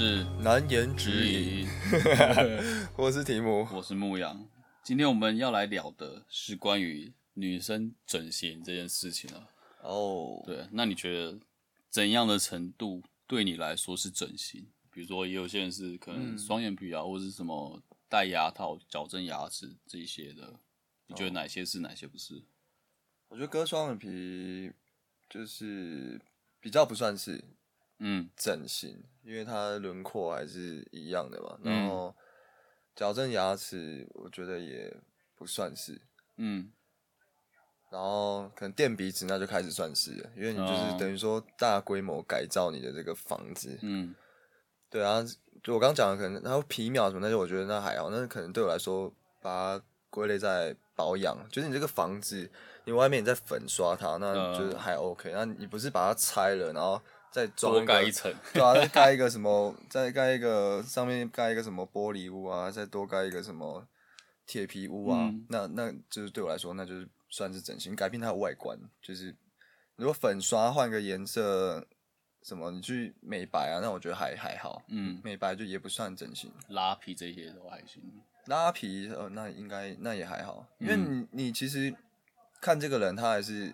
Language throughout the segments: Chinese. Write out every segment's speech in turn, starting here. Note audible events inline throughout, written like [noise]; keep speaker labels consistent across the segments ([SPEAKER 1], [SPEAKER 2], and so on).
[SPEAKER 1] 是
[SPEAKER 2] 难言
[SPEAKER 1] 指
[SPEAKER 2] 之隐。[laughs] 我是提姆，
[SPEAKER 1] 我是牧羊。今天我们要来聊的是关于女生整形这件事情啊。
[SPEAKER 2] 哦，
[SPEAKER 1] 对，那你觉得怎样的程度对你来说是整形？比如说，也有些人是可能双眼皮啊，或者是什么戴牙套、矫正牙齿这一些的。你觉得哪些是，哪些不是？
[SPEAKER 2] 我觉得割双眼皮就是比较不算是
[SPEAKER 1] 嗯
[SPEAKER 2] 整形，因为它轮廓还是一样的嘛。
[SPEAKER 1] 嗯
[SPEAKER 2] 然后矫正牙齿，我觉得也不算是。
[SPEAKER 1] 嗯
[SPEAKER 2] 然后可能垫鼻子那就开始算是了，因为你就是
[SPEAKER 1] 哦
[SPEAKER 2] 等于说大规模改造你的这个房子。
[SPEAKER 1] 嗯
[SPEAKER 2] 对啊，就我刚讲的，可能然后皮秒什么那些，我觉得那还好，那可能对我来说把它归类在保养，就是你这个房子，你外面你在粉刷它，那
[SPEAKER 1] 嗯
[SPEAKER 2] 就是还 OK。那你不是把它拆了，然后再装
[SPEAKER 1] 多盖一层。
[SPEAKER 2] 对啊，再盖一个什么，再盖一个上面盖一个什么玻璃屋啊，再多盖一个什么铁皮屋啊，
[SPEAKER 1] 嗯
[SPEAKER 2] 那那就是对我来说，那就是算是整形，改变它的外观。就是如果粉刷换个颜色，什么你去美白啊，那我觉得还还好。
[SPEAKER 1] 嗯，
[SPEAKER 2] 美白就也不算整形，
[SPEAKER 1] 拉皮这些都还行。
[SPEAKER 2] 拉皮呃，那应该那也还好，因为
[SPEAKER 1] 嗯
[SPEAKER 2] 你你其实看这个人，他还是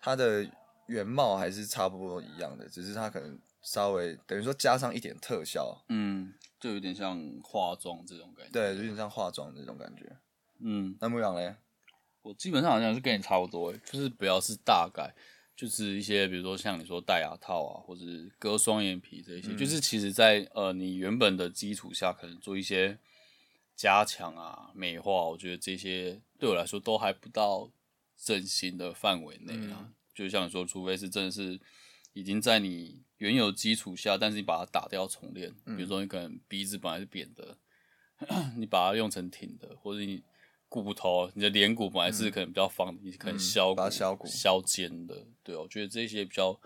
[SPEAKER 2] 他的原貌还是差不多一样的，只是它可能稍微等于说加上一点特效，
[SPEAKER 1] 嗯，就有点像化妆这种感觉。
[SPEAKER 2] 对，有点像化妆这种感觉。
[SPEAKER 1] 嗯，
[SPEAKER 2] 那牧羊嘞？
[SPEAKER 1] 我基本上好像是跟你差不多，就是不要是大概，就是一些比如说像你说戴牙套啊，或者是割双眼皮这一些，就是其实在呃你原本的基础下，可能做一些加强啊、美化，我觉得这些对我来说都还不到整形的范围内啊。就像你说，除非是真的是已经在你原有基础下，但是你把它打掉重练，比如说你可能鼻子本来是扁的，[clears throat] 你把它用成挺的，或者你骨头，你的脸骨本来是可能比较方的，你可能削骨、
[SPEAKER 2] 削骨
[SPEAKER 1] 削尖的，对，我觉得这些比较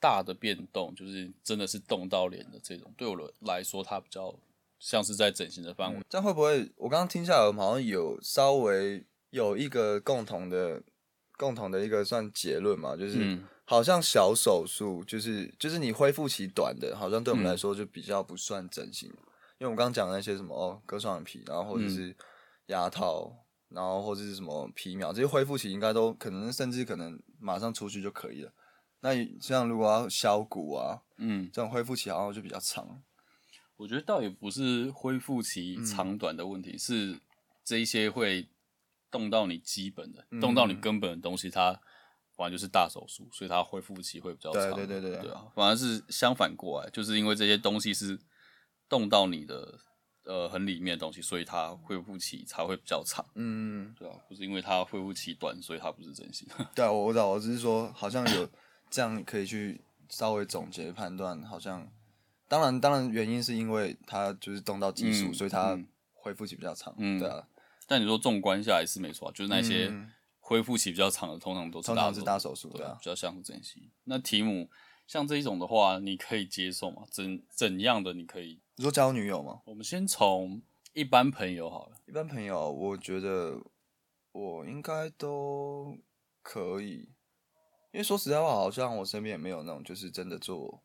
[SPEAKER 1] 大的变动，就是真的是动到脸的这种，对我来说，它比较像是在整形的范围。
[SPEAKER 2] 这样会不会？我刚刚听下来，我们好像有稍微有一个共同的、共同的一个算结论嘛，就是、
[SPEAKER 1] 嗯。
[SPEAKER 2] 好像小手术，就是就是你恢复期短的，好像对我们
[SPEAKER 1] 嗯。
[SPEAKER 2] 来说就比较不算整形，因为我们刚刚讲的那些什么哦，割双眼皮，然后或者
[SPEAKER 1] 嗯。
[SPEAKER 2] 是牙套，然后或者是什么皮秒，这些恢复期应该都可能甚至可能马上出去就可以了。那像如果要削骨啊，
[SPEAKER 1] 嗯，
[SPEAKER 2] 这种恢复期好像就比较长。
[SPEAKER 1] 我觉得倒也不是恢复期长短的问题，是这一些会动到你基本的，动到你根本的东西，它反正就是大手术，所以它恢复期会比较
[SPEAKER 2] 对
[SPEAKER 1] 长。
[SPEAKER 2] 对对对
[SPEAKER 1] 对啊，反而是相反过来，就是因为这些东西是动到你的呃很里面的东西，所以它恢复期才会比较长。
[SPEAKER 2] 嗯，
[SPEAKER 1] 对啊，不是因为它恢复期短，所以它不是真心。
[SPEAKER 2] 对啊，我我知道，我只是说好像有这样可以去稍微总结判断，好像当然当然原因是因为它就是动到激素，
[SPEAKER 1] 嗯
[SPEAKER 2] 所以它
[SPEAKER 1] 嗯
[SPEAKER 2] 恢复期比较长。
[SPEAKER 1] 嗯
[SPEAKER 2] 对啊，
[SPEAKER 1] 但你说纵观下来是没错啊，就是那些
[SPEAKER 2] 嗯
[SPEAKER 1] 恢复期比较长的，通常都是
[SPEAKER 2] 通常是
[SPEAKER 1] 大手
[SPEAKER 2] 术，对
[SPEAKER 1] 对
[SPEAKER 2] 啊，
[SPEAKER 1] 比较相互珍惜。那题目像这一种的话，你可以接受吗？怎怎样的你可以？
[SPEAKER 2] 你说交女友吗？
[SPEAKER 1] 我们先从一般朋友好了。
[SPEAKER 2] 一般朋友，我觉得我应该都可以，因为说实在话，好像我身边也没有那种就是真的做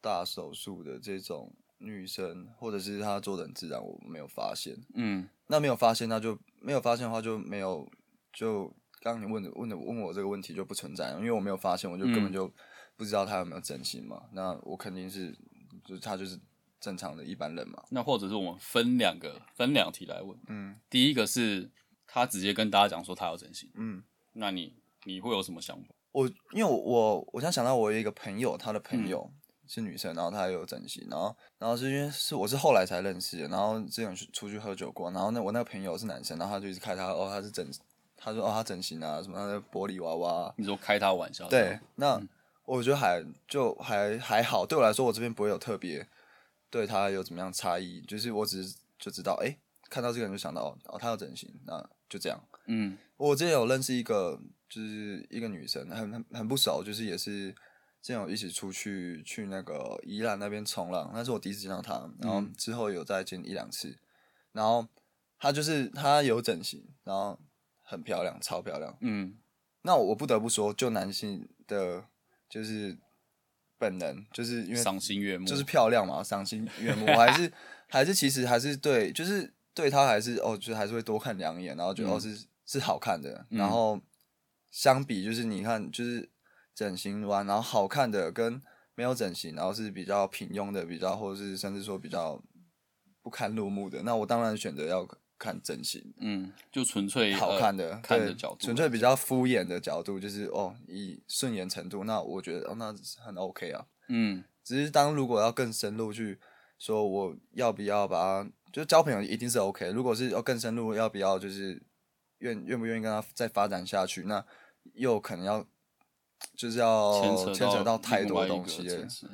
[SPEAKER 2] 大手术的这种女生，或者是她做的很自然，我没有发现。
[SPEAKER 1] 嗯
[SPEAKER 2] 那没有发现，那就没有发现的话就没有，就刚刚你问的问的问我这个问题就不存在，因为我没有发现，我就根本
[SPEAKER 1] 嗯
[SPEAKER 2] 就不知道他有没有整形嘛。那我肯定是，就是他就是正常的一般人嘛。
[SPEAKER 1] 那或者是我们分两个分两题来问。
[SPEAKER 2] 嗯
[SPEAKER 1] 第一个是他直接跟大家讲说他要整形，
[SPEAKER 2] 嗯，
[SPEAKER 1] 那你你会有什么想法？
[SPEAKER 2] 我因为我我我现在想到我有一个朋友，他的
[SPEAKER 1] 嗯
[SPEAKER 2] 朋友。是女生，然后她也有整形，然后，然后是因为是我是后来才认识的，然后之前去出去喝酒过，然后那我那个朋友是男生，然后他就一直开他哦他是整，他说哦他整形啊什么他的玻璃娃娃啊，
[SPEAKER 1] 你说开他玩笑？
[SPEAKER 2] 对，那、我觉得还就还还好，对我来说，我这边不会有特别对他有怎么样差异，就是我只是就知道，哎、看到这个人就想到哦，他要整形，那就这样。
[SPEAKER 1] 嗯
[SPEAKER 2] 我之前有认识一个，就是一个女生，很很很不熟，就是也是之前有一起出去去那个宜兰那边冲浪，那是我第一次见到他，然后之后有再见一两次，然后他就是他有整形，然后很漂亮，超漂亮。
[SPEAKER 1] 嗯。
[SPEAKER 2] 那我不得不说，就男性的，就是本能，就是因为
[SPEAKER 1] 赏心悦目，
[SPEAKER 2] 就是漂亮嘛，赏心悦目，我还是 [laughs] 还是其实还是对，就是对他还是哦，就还是会多看两眼，然后觉得、哦是是好看的，然后相比就是你看就是整形完，然后好看的跟没有整形，然后是比较平庸的，比较或者是甚至说比较不堪入目的，那我当然选择要看整形。
[SPEAKER 1] 嗯，就纯粹
[SPEAKER 2] 好看的、
[SPEAKER 1] 呃、看
[SPEAKER 2] 对
[SPEAKER 1] 的角度，
[SPEAKER 2] 纯粹比较敷衍的角度，就是哦，以顺眼程度，那我觉得哦，那很 OK 啊。
[SPEAKER 1] 嗯
[SPEAKER 2] 只是当如果要更深入去说，我要不要把他就交朋友一定是 OK。如果是要更深入，要不要就是愿愿不愿意跟他再发展下去，那又可能要就是要
[SPEAKER 1] 牵扯
[SPEAKER 2] 到太多东西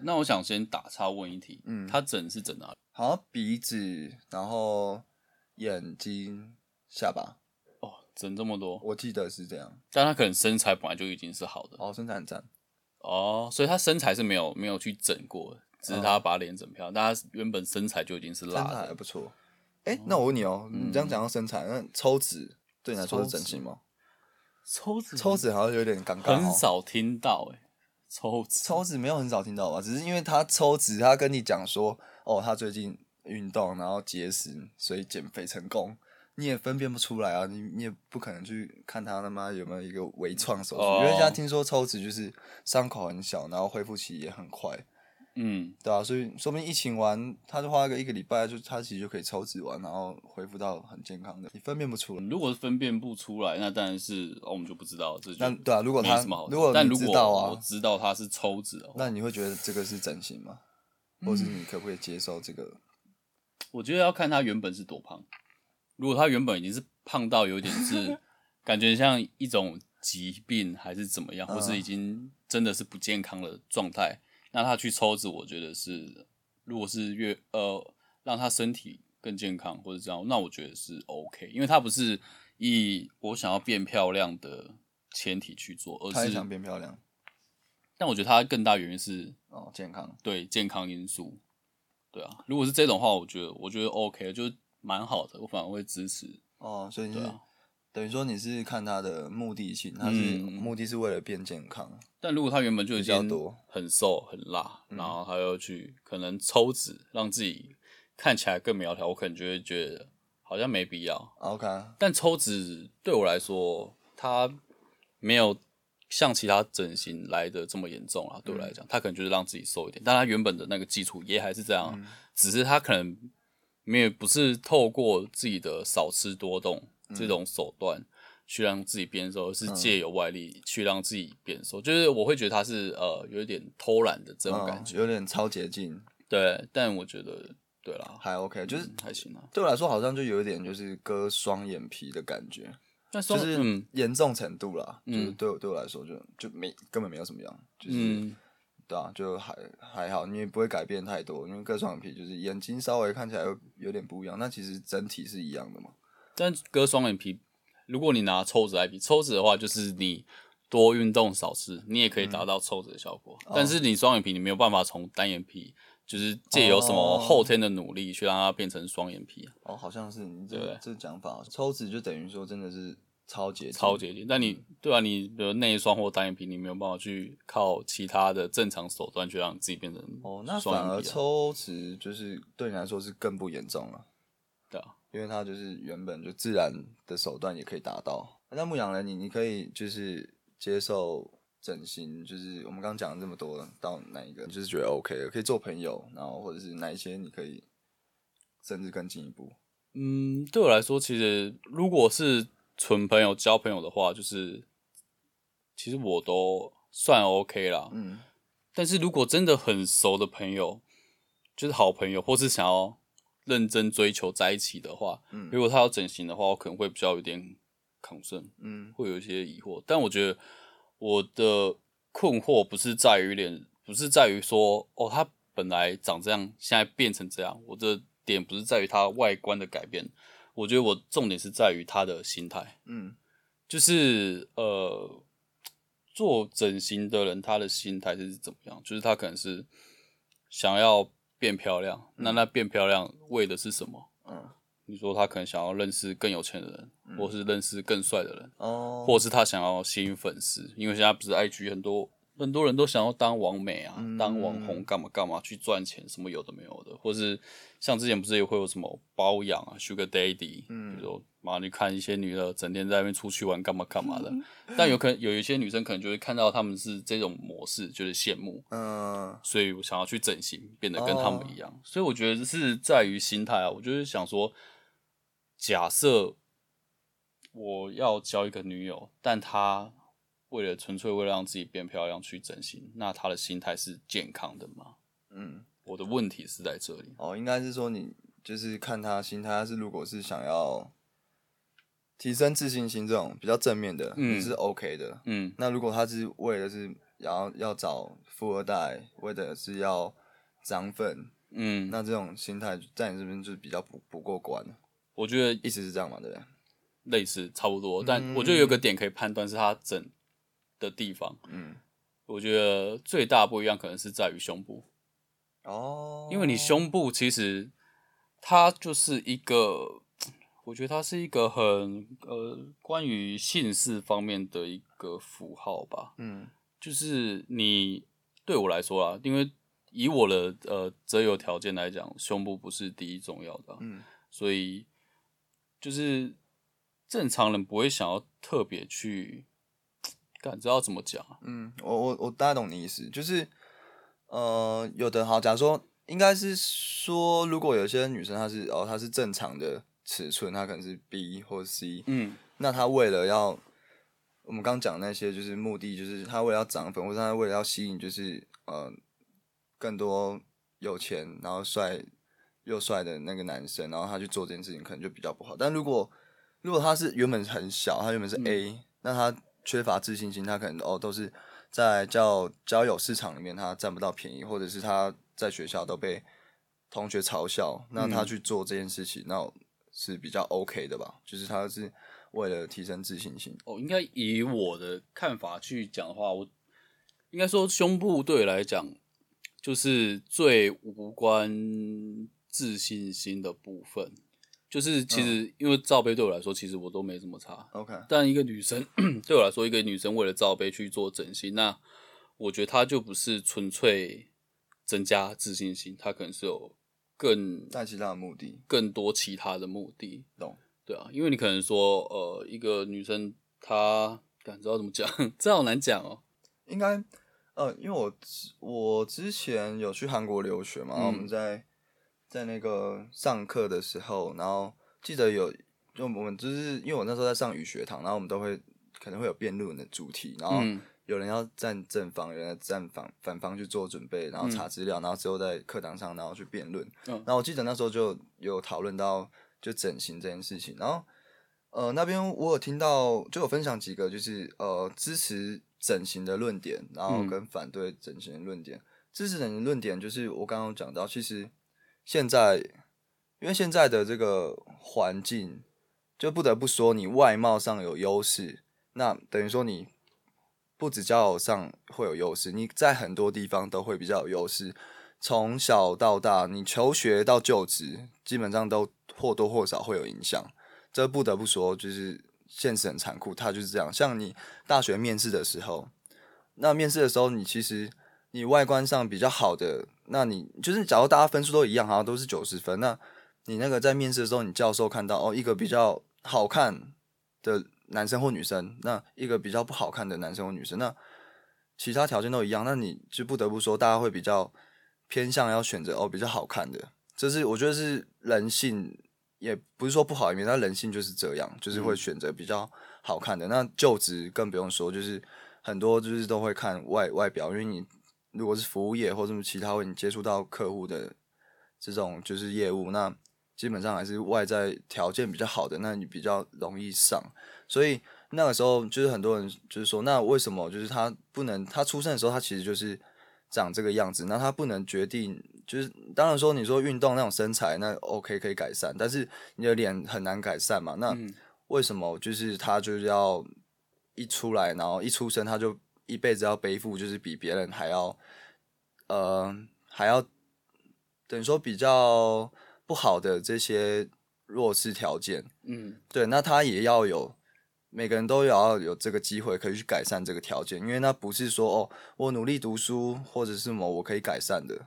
[SPEAKER 1] 那我想先打岔问一题，
[SPEAKER 2] 嗯
[SPEAKER 1] 他整是整哪里？
[SPEAKER 2] 好像鼻子，然后眼睛、下巴，
[SPEAKER 1] 哦，整这么多，
[SPEAKER 2] 我记得是这样。
[SPEAKER 1] 但他可能身材本来就已经是好的
[SPEAKER 2] 哦，身材很赞。
[SPEAKER 1] 哦，所以他身材是没有没有去整过的，只是他把脸整漂亮，但他原本身材就已经是
[SPEAKER 2] 身
[SPEAKER 1] 辣的。
[SPEAKER 2] 材还不错。哎、那我问你哦、你这样讲到身材，那抽脂对你来说是整形吗？
[SPEAKER 1] 抽脂
[SPEAKER 2] 抽脂好像有点尴尬、哦，
[SPEAKER 1] 很少听到哎、抽脂
[SPEAKER 2] 抽脂没有很少听到吧？只是因为他抽脂，他跟你讲说，哦，他最近运动，然后节食，所以减肥成功，你也分辨不出来啊，你你也不可能去看他他妈有没有一个微创手术，
[SPEAKER 1] 哦。
[SPEAKER 2] 因为现在听说抽脂就是伤口很小，然后恢复期也很快，
[SPEAKER 1] 嗯，
[SPEAKER 2] 对啊，所以说不定疫情完，他就花个一个礼拜，就他其实就可以抽脂完，然后恢复到很健康的，你分辨不出来。
[SPEAKER 1] 如果分辨不出来，那当然是、哦、我们就不知道，这就
[SPEAKER 2] 那对啊，如果他
[SPEAKER 1] 什么好
[SPEAKER 2] 如果
[SPEAKER 1] 但如果我，知道他是抽脂的话，
[SPEAKER 2] 那你会觉得这个是整形吗？或是你可不可以接受这个？
[SPEAKER 1] 我觉得要看他原本是多胖。如果他原本已经是胖到有点是 [laughs] 感觉像一种疾病还是怎么样，或是已经真的是不健康的状态，那他去抽脂，我觉得是如果是越呃让他身体更健康或者这样，那我觉得是 OK，因为他不是以我想要变漂亮的前提去做，而是
[SPEAKER 2] 他也想变漂亮
[SPEAKER 1] 但我觉得他更大原因是
[SPEAKER 2] 哦，健康。
[SPEAKER 1] 对健康因素，对啊，如果是这种话，我觉得我觉得 OK，就是蛮好的，我反而会支持。
[SPEAKER 2] 哦，所以你是、
[SPEAKER 1] 对啊
[SPEAKER 2] 等于说你是看他的目的性，他是、
[SPEAKER 1] 嗯
[SPEAKER 2] 目的是为了变健康。
[SPEAKER 1] 但如果他原本就已
[SPEAKER 2] 比较
[SPEAKER 1] 经
[SPEAKER 2] 多
[SPEAKER 1] 很瘦很辣，然后他又去可能抽脂让自己看起来更苗条，我可能就会觉得好像没必要。
[SPEAKER 2] OK，
[SPEAKER 1] 但抽脂对我来说，它没有像其他整形来的这么严重啊。对我来讲，它可能就是让自己瘦一点，但它原本的那个基础也还是这样啊，只是它可能没有不是透过自己的少吃多动这种手段。去让自己变瘦，而是借由外力去让自己变瘦，就是我会觉得他是呃有一点偷懒的这种感觉，
[SPEAKER 2] 嗯、有点超捷径，
[SPEAKER 1] 对，但我觉得对啦，
[SPEAKER 2] 还 OK，就是
[SPEAKER 1] 嗯还行啊。
[SPEAKER 2] 对我来说好像就有一点就是割双眼皮的感觉，就是
[SPEAKER 1] 嗯。
[SPEAKER 2] 严重程度啦，就是
[SPEAKER 1] 嗯。
[SPEAKER 2] 对我对我来说就就没根本没有什么样，就是、
[SPEAKER 1] 嗯。
[SPEAKER 2] 对啊，就还还好，你也不会改变太多，因为割双眼皮就是眼睛稍微看起来有有点不一样，那其实整体是一样的嘛。
[SPEAKER 1] 但割双眼皮，如果你拿抽脂来比，抽脂的话就是你多运动少吃，你也可以达到抽脂的效果。
[SPEAKER 2] 哦
[SPEAKER 1] 但是你双眼皮，你没有办法从单眼皮，就是借由什么
[SPEAKER 2] 哦
[SPEAKER 1] 后天的努力去让它变成双眼皮，
[SPEAKER 2] 哦，好像是你这这个讲法，抽脂就等于说真的是超捷径
[SPEAKER 1] 超接近。但你对啊，你比如内双或单眼皮，你没有办法去靠其他的正常手段去让自己变成
[SPEAKER 2] 哦，那
[SPEAKER 1] 双
[SPEAKER 2] 反而抽脂就是对你来说是更不严重了，
[SPEAKER 1] 啊。
[SPEAKER 2] 因为它就是原本就自然的手段也可以达到。那牧羊人你你可以就是接受整形，就是我们刚刚讲了这么多，到哪一个就是觉得 OK 的，可以做朋友，然后或者是哪一些你可以甚至更进一步。
[SPEAKER 1] 嗯，对我来说，其实如果是纯朋友交朋友的话，就是其实我都算 OK 啦。
[SPEAKER 2] 嗯
[SPEAKER 1] 但是如果真的很熟的朋友，就是好朋友，或是想要认真追求在一起的话，
[SPEAKER 2] 嗯
[SPEAKER 1] 如果他要整形的话，我可能会比较有点 concern，
[SPEAKER 2] 嗯
[SPEAKER 1] 会有一些疑惑。但我觉得我的困惑不是在于脸，不是在于说哦，他本来长这样，现在变成这样。我的点不是在于他外观的改变，我觉得我重点是在于他的心态。
[SPEAKER 2] 嗯
[SPEAKER 1] 就是呃，做整形的人他的心态是怎么样？就是他可能是想要变漂亮，那那变漂亮为的是什么？
[SPEAKER 2] 嗯？
[SPEAKER 1] 你说他可能想要认识更有钱的人，或是认识更帅的人，
[SPEAKER 2] 哦，
[SPEAKER 1] 或是他想要吸引粉丝，因为现在不是 IG 很多很多人都想要当网美啊，
[SPEAKER 2] 嗯。
[SPEAKER 1] 当网红干嘛干嘛去赚钱，什么有的没有的，或是像之前不是也会有什么包养啊，Sugar Daddy，嗯，比如说嘛，你看一些女的整天在那边出去玩干嘛干嘛的，但有可能有一些女生可能就会看到他们是这种模式，就是羡慕，
[SPEAKER 2] 嗯
[SPEAKER 1] 所以我想要去整形，变得跟他们一样。所以我觉得是在于心态啊，我就是想说，假设我要交一个女友，但她为了纯粹为了让自己变漂亮去整形，那他的心态是健康的吗？
[SPEAKER 2] 嗯，
[SPEAKER 1] 我的问题是在这里。
[SPEAKER 2] 哦，应该是说你就是看他心态，他是如果是想要提升自信心这种比较正面的，
[SPEAKER 1] 嗯
[SPEAKER 2] 是 OK 的。
[SPEAKER 1] 嗯
[SPEAKER 2] 那如果他是为了是要要找富二代，为的是要涨粉，
[SPEAKER 1] 嗯，
[SPEAKER 2] 那这种心态在你这边就是比较不不过关，
[SPEAKER 1] 我觉得
[SPEAKER 2] 意思是这样嘛，对不对？
[SPEAKER 1] 类似差不多，但我觉得有个点可以判断是他整的地方。
[SPEAKER 2] 嗯，
[SPEAKER 1] 我觉得最大不一样可能是在于胸部。
[SPEAKER 2] 哦，
[SPEAKER 1] 因为你胸部其实它就是一个，我觉得它是一个很呃关于姓氏方面的一个符号吧。
[SPEAKER 2] 嗯
[SPEAKER 1] 就是你对我来说啊，因为以我的呃择友条件来讲，胸部不是第一重要的啊、
[SPEAKER 2] 嗯
[SPEAKER 1] 所以就是正常人不会想要特别去，感知道怎么讲啊？
[SPEAKER 2] 嗯，我我我大概懂你意思，就是呃，有的好，假如说应该是说，如果有些女生她是哦她是正常的尺寸，她可能是 B 或 C，
[SPEAKER 1] 嗯
[SPEAKER 2] 那她为了要我们刚讲那些就是目的，就是她为了要涨粉，或者她为了要吸引就是呃更多有钱然后帅又帅的那个男生，然后她去做这件事情，可能就比较不好。但如果如果她是原本很小，她原本是 A，、那她缺乏自信心，他可能哦都是在交交友市场里面他占不到便宜，或者是他在学校都被同学嘲笑，那他去做这件事情，那是比较 OK 的吧？就是他是为了提升自信心。
[SPEAKER 1] 哦，应该以我的看法去讲的话，我应该说胸部对我来讲就是最无关自信心的部分。就是其实因为罩杯对我来说，其实我都没什么差。
[SPEAKER 2] OK，
[SPEAKER 1] 但一个女生 [clears throat] 对我来说，一个女生为了罩杯去做整形，那我觉得她就不是纯粹增加自信心，她可能是有更
[SPEAKER 2] 带其他的目的，
[SPEAKER 1] 更多其他的目的。
[SPEAKER 2] 懂？
[SPEAKER 1] 对啊，因为你可能说，呃，一个女生她感知道怎么讲，[laughs] 这好难讲哦。
[SPEAKER 2] 应该呃，因为我之我之前有去韩国留学嘛，然后我们在在那个上课的时候，然后记得有，就我们就是因为我那时候在上语学堂，然后我们都会可能会有辩论的主题，然后
[SPEAKER 1] 嗯
[SPEAKER 2] 有人要站正方，有人要站反反方去做准备，然后查资料，然后之后在课堂上然后去辩论。
[SPEAKER 1] 嗯
[SPEAKER 2] 然后我记得那时候就有讨论到就整形这件事情，然后呃那边我有听到就有分享几个就是呃支持整形的论点，然后
[SPEAKER 1] 嗯
[SPEAKER 2] 跟反对整形的论点。支持整形论点就是我刚刚有讲到，其实现在因为现在的这个环境，就不得不说你外貌上有优势，那等于说你不止交友上会有优势，你在很多地方都会比较有优势。从小到大，你求学到就职，基本上都或多或少会有影响。这不得不说，就是现实很残酷，它就是这样。像你大学面试的时候，那面试的时候，你其实你外观上比较好的，那你就是假如大家分数都一样，好像都是九十分，那你那个在面试的时候，你教授看到哦，一个比较好看的男生或女生，那一个比较不好看的男生或女生，那其他条件都一样，那你就不得不说，大家会比较偏向要选择哦比较好看的，这是我觉得是人性，也不是说不好一面，但人性就是这样，就是会选择比较好看的。那就职更不用说，就是很多就是都会看外外表，因为你如果是服务业或者什么其他会你接触到客户的这种就是业务，那基本上还是外在条件比较好的，那你比较容易上。所以那个时候就是很多人就是说，那为什么就是他不能他出生的时候他其实就是长这个样子，那他不能决定就是当然说你说运动那种身材那 OK 可以改善，但是你的脸很难改善嘛，那
[SPEAKER 1] 嗯
[SPEAKER 2] 为什么就是他就是要一出来，然后一出生他就一辈子要背负就是比别人还要呃还要等于说比较不好的这些弱势条件，
[SPEAKER 1] 嗯。
[SPEAKER 2] 对，那他也要有每个人都要有这个机会可以去改善这个条件，因为那不是说哦，我努力读书或者是什么我可以改善的，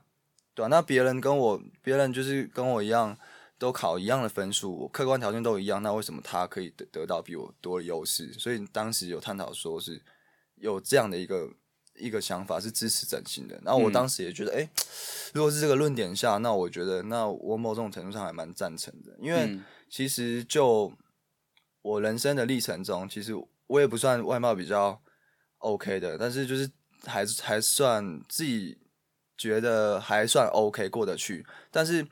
[SPEAKER 2] 对吧、那别人跟我，别人就是跟我一样，都考一样的分数，客观条件都一样，那为什么他可以得得到比我多的优势？所以当时有探讨说是有这样的一个一个想法是支持整形的，然后我当时也觉得，哎、如果是这个论点下，那我觉得那我某种程度上还蛮赞成的，因为。
[SPEAKER 1] 嗯
[SPEAKER 2] 其实就我人生的历程中，其实我也不算外貌比较 OK 的，但是就是还是还算自己觉得还算 OK 过得去。但是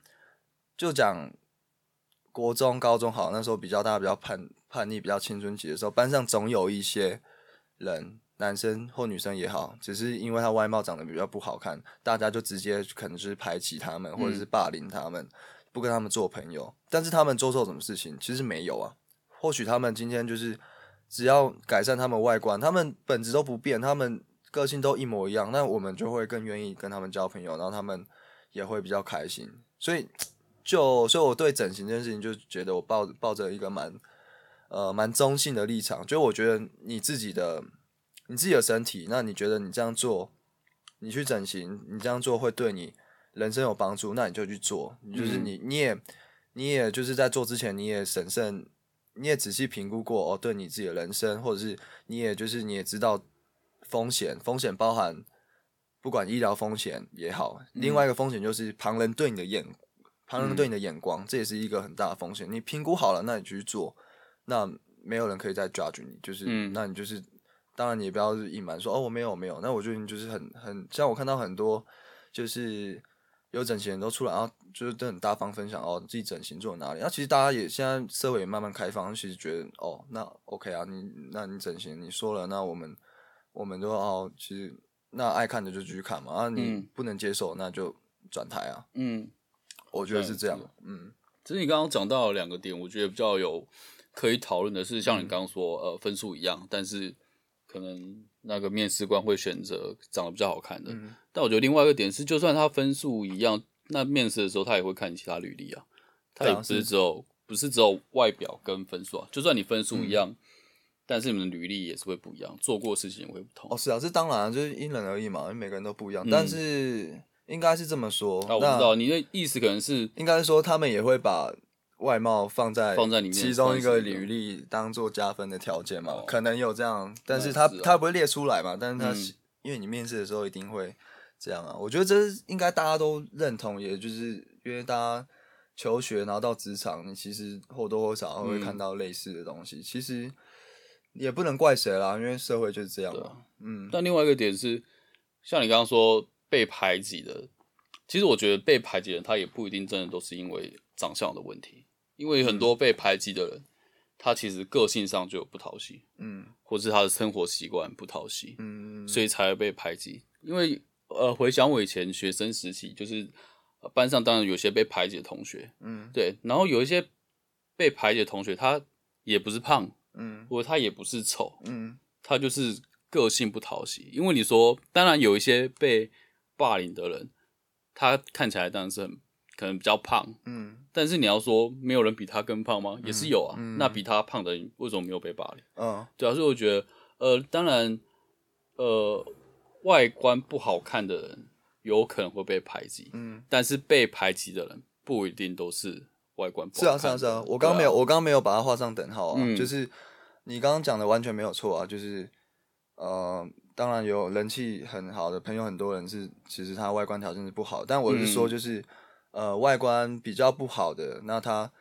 [SPEAKER 2] 就讲国中、高中好，那时候比较大家比较叛叛逆、比较青春期的时候，班上总有一些人，男生或女生也好，只是因为他外貌长得比较不好看，大家就直接可能就是排挤他们，或者是霸凌他们。不跟他们做朋友，但是他们做错什么事情，其实没有啊。或许他们今天就是只要改善他们外观，他们本质都不变，他们个性都一模一样，那我们就会更愿意跟他们交朋友，然后他们也会比较开心。所以就所以我对整形这件事情，就觉得我抱抱着一个蛮呃蛮中性的立场，就我觉得你自己的你自己的身体，那你觉得你这样做，你去整形，你这样做会对你。人生有帮助，那你就去做。就是你，你也，你也就是在做之前，你也审慎，你也仔细评估过哦，对你自己的人生，或者是你也就是你也知道风险，风险包含不管医疗风险也好，另外一个风险就是旁人对你的眼，旁人对你的眼光，这也是一个很大的风险。你评估好了，那你就去做，那没有人可以再 judge 你，就是，
[SPEAKER 1] 嗯
[SPEAKER 2] 那你就是，当然你也不要隐瞒说哦我没有没有，那我觉得你就是很很像我看到很多就是。有整形人都出来，然后就是都很大方分享哦，自己整形做哪里。那其实大家也现在社会也慢慢开放，其实觉得哦，那 OK 啊，你那你整形你说了，那我们我们就哦，其实那爱看的就继续看嘛，啊，你
[SPEAKER 1] 嗯
[SPEAKER 2] 不能接受那就转台啊，
[SPEAKER 1] 嗯，
[SPEAKER 2] 我觉得是这样，嗯
[SPEAKER 1] 其实你刚刚讲到了两个点，我觉得比较有可以讨论的是，像你刚刚说，呃，分数一样，但是可能那个面试官会选择长得比较好看的。
[SPEAKER 2] 嗯
[SPEAKER 1] 但我觉得另外一个点是，就算他分数一样，那面试的时候他也会看其他履历啊，他也不
[SPEAKER 2] 是
[SPEAKER 1] 是只有不是只有外表跟分数啊，就算你分数
[SPEAKER 2] 嗯
[SPEAKER 1] 一样，但是你们的履历也是会不一样，做过事情也会不同。
[SPEAKER 2] 哦是啊，这当然啊就是因人而异嘛，因为每个人都不一样，但是应该是这么说，
[SPEAKER 1] 嗯啊，我知
[SPEAKER 2] 那
[SPEAKER 1] 道你的意思可能是
[SPEAKER 2] 应该是说他们也会把外貌放在
[SPEAKER 1] 放在里面
[SPEAKER 2] 其中一个履历当做加分的条件嘛，
[SPEAKER 1] 哦
[SPEAKER 2] 可能有这样，但是他他不会列出来嘛，但是他、
[SPEAKER 1] 嗯。
[SPEAKER 2] 因为你面试的时候一定会这样啊，我觉得这是应该大家都认同，也就是因为大家求学然后到职场，你其实或多或少会
[SPEAKER 1] 嗯。
[SPEAKER 2] 看到类似的东西，其实也不能怪谁啦，因为社会就是这样。嘛，嗯。
[SPEAKER 1] 但另外一个点是，像你刚刚说被排挤的，其实我觉得被排挤的人他也不一定真的都是因为长相的问题，因为很多被排挤的人，他其实个性上就有不讨喜，
[SPEAKER 2] 嗯。
[SPEAKER 1] 或是他的生活习惯不讨喜，
[SPEAKER 2] 嗯。
[SPEAKER 1] 所以才会被排挤。因为呃，回想我以前学生时期，就是、呃班上当然有些被排挤的同学，
[SPEAKER 2] 嗯。
[SPEAKER 1] 对，然后有一些被排挤的同学，他也不是胖，
[SPEAKER 2] 嗯。
[SPEAKER 1] 或者他也不是丑，
[SPEAKER 2] 嗯。
[SPEAKER 1] 他就是个性不讨喜。因为你说，当然有一些被霸凌的人，他看起来当然是很可能比较胖，
[SPEAKER 2] 嗯
[SPEAKER 1] 但是你要说没有人比他更胖吗？也是有啊。
[SPEAKER 2] 嗯
[SPEAKER 1] 那比他胖的人为什么没有被霸凌？
[SPEAKER 2] 嗯
[SPEAKER 1] 对啊，所以我觉得，呃，当然，呃，外观不好看的人有可能会被排挤，
[SPEAKER 2] 嗯。
[SPEAKER 1] 但是被排挤的人不一定都是外观不好
[SPEAKER 2] 是啊，是啊，是啊，我刚刚没有，
[SPEAKER 1] 啊
[SPEAKER 2] 我刚刚没有把它画上等号啊。
[SPEAKER 1] 嗯
[SPEAKER 2] 就是你刚刚讲的完全没有错啊，就是呃，当然有人气很好的朋友，很多人是其实他外观条件是不好，但我是说
[SPEAKER 1] 嗯
[SPEAKER 2] 就是、呃外观比较不好的，那他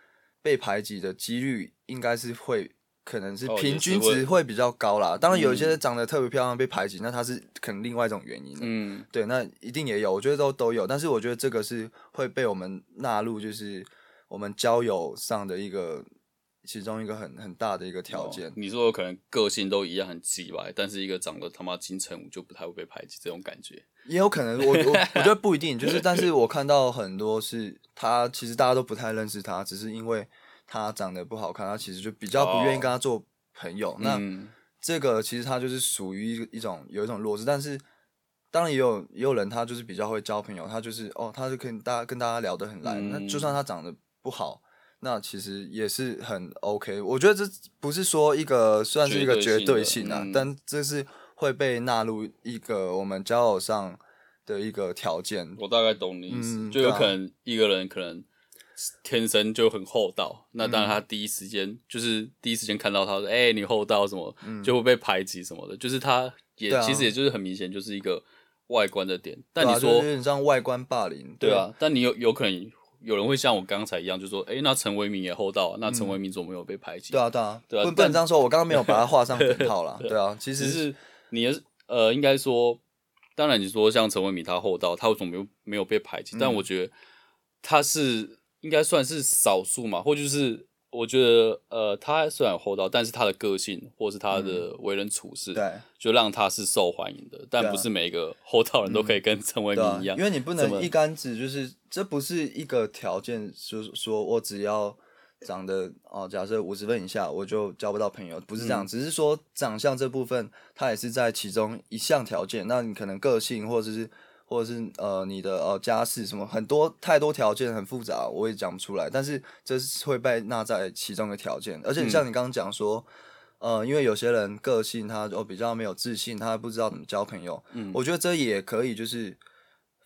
[SPEAKER 2] 被排挤的几率应该是会。可能是
[SPEAKER 1] 哦
[SPEAKER 2] 平均值会比较高啦，当然有一些
[SPEAKER 1] 嗯
[SPEAKER 2] 长得特别漂亮被排挤，那他是可能另外一种原因。
[SPEAKER 1] 嗯，
[SPEAKER 2] 对，那一定也有，我觉得都都有，但是我觉得这个是会被我们纳入，就是我们交友上的一个其中一个很很大的一个条件
[SPEAKER 1] 哦。你说可能个性都一样很鸡白，但是一个长得他妈金城武就不太会被排挤，这种感觉。
[SPEAKER 2] 也有可能，我我我觉得不一定，就是但是我看到很多是他其实大家都不太认识他，只是因为他长得不好看，他其实就比较不愿意跟他做朋友。那
[SPEAKER 1] 嗯
[SPEAKER 2] 这个其实他就是属于一一种有一种弱智，但是当然也有也有人他就是比较会交朋友，他就是哦，他就跟大家跟大家聊得很来，那就算他长得不好，那其实也是很 OK。我觉得这不是说一个算是一个绝对性啊，
[SPEAKER 1] 嗯。
[SPEAKER 2] 但这是会被纳入一个我们交友上的一个条件。
[SPEAKER 1] 我大概懂你意思，
[SPEAKER 2] 嗯
[SPEAKER 1] 就有可能一个人可能天生就很厚道，那
[SPEAKER 2] 嗯
[SPEAKER 1] 当然他第一时间、就是第一时间看到他说，哎、你厚道什么，
[SPEAKER 2] 嗯。
[SPEAKER 1] 就会被排挤什么的，就是他也、
[SPEAKER 2] 啊。
[SPEAKER 1] 其实也就是很明显就是一个外观的点，但你说、
[SPEAKER 2] 就是有点像外观霸凌，
[SPEAKER 1] 对啊，但你有有可能有人会像我刚才一样，就说，哎、那陈为民也厚道啊，那陈为民怎么没有被排挤？
[SPEAKER 2] 对啊，对啊，
[SPEAKER 1] 对啊
[SPEAKER 2] 不不能这样说。我刚刚没有把他画上等号啦，对啊，其实
[SPEAKER 1] 你的呃，应该说，当然你说像陈为民他厚道，他为什么没有没有被排挤？
[SPEAKER 2] 嗯
[SPEAKER 1] 但我觉得他是应该算是少数嘛，或就是我觉得呃，他虽然有厚道，但是他的个性或是他的为人处事，
[SPEAKER 2] 嗯对
[SPEAKER 1] 就让他是受欢迎的。但不是每一个厚道人都可以跟陈为民一样，，
[SPEAKER 2] 因为你不能一竿子就是，这不是一个条件，就是说我只要长得哦，假设五十分以下，我就交不到朋友，不是这样，
[SPEAKER 1] 嗯
[SPEAKER 2] 只是说长相这部分，它也是在其中一项条件。那你可能个性或者是或者是呃你的呃家世什么很多太多条件很复杂，我也讲不出来，但是这是会被纳在其中的条件。而且像你刚刚讲说。呃，因为有些人个性他哦比较没有自信，他不知道怎么交朋友。
[SPEAKER 1] 嗯
[SPEAKER 2] 我觉得这也可以，就是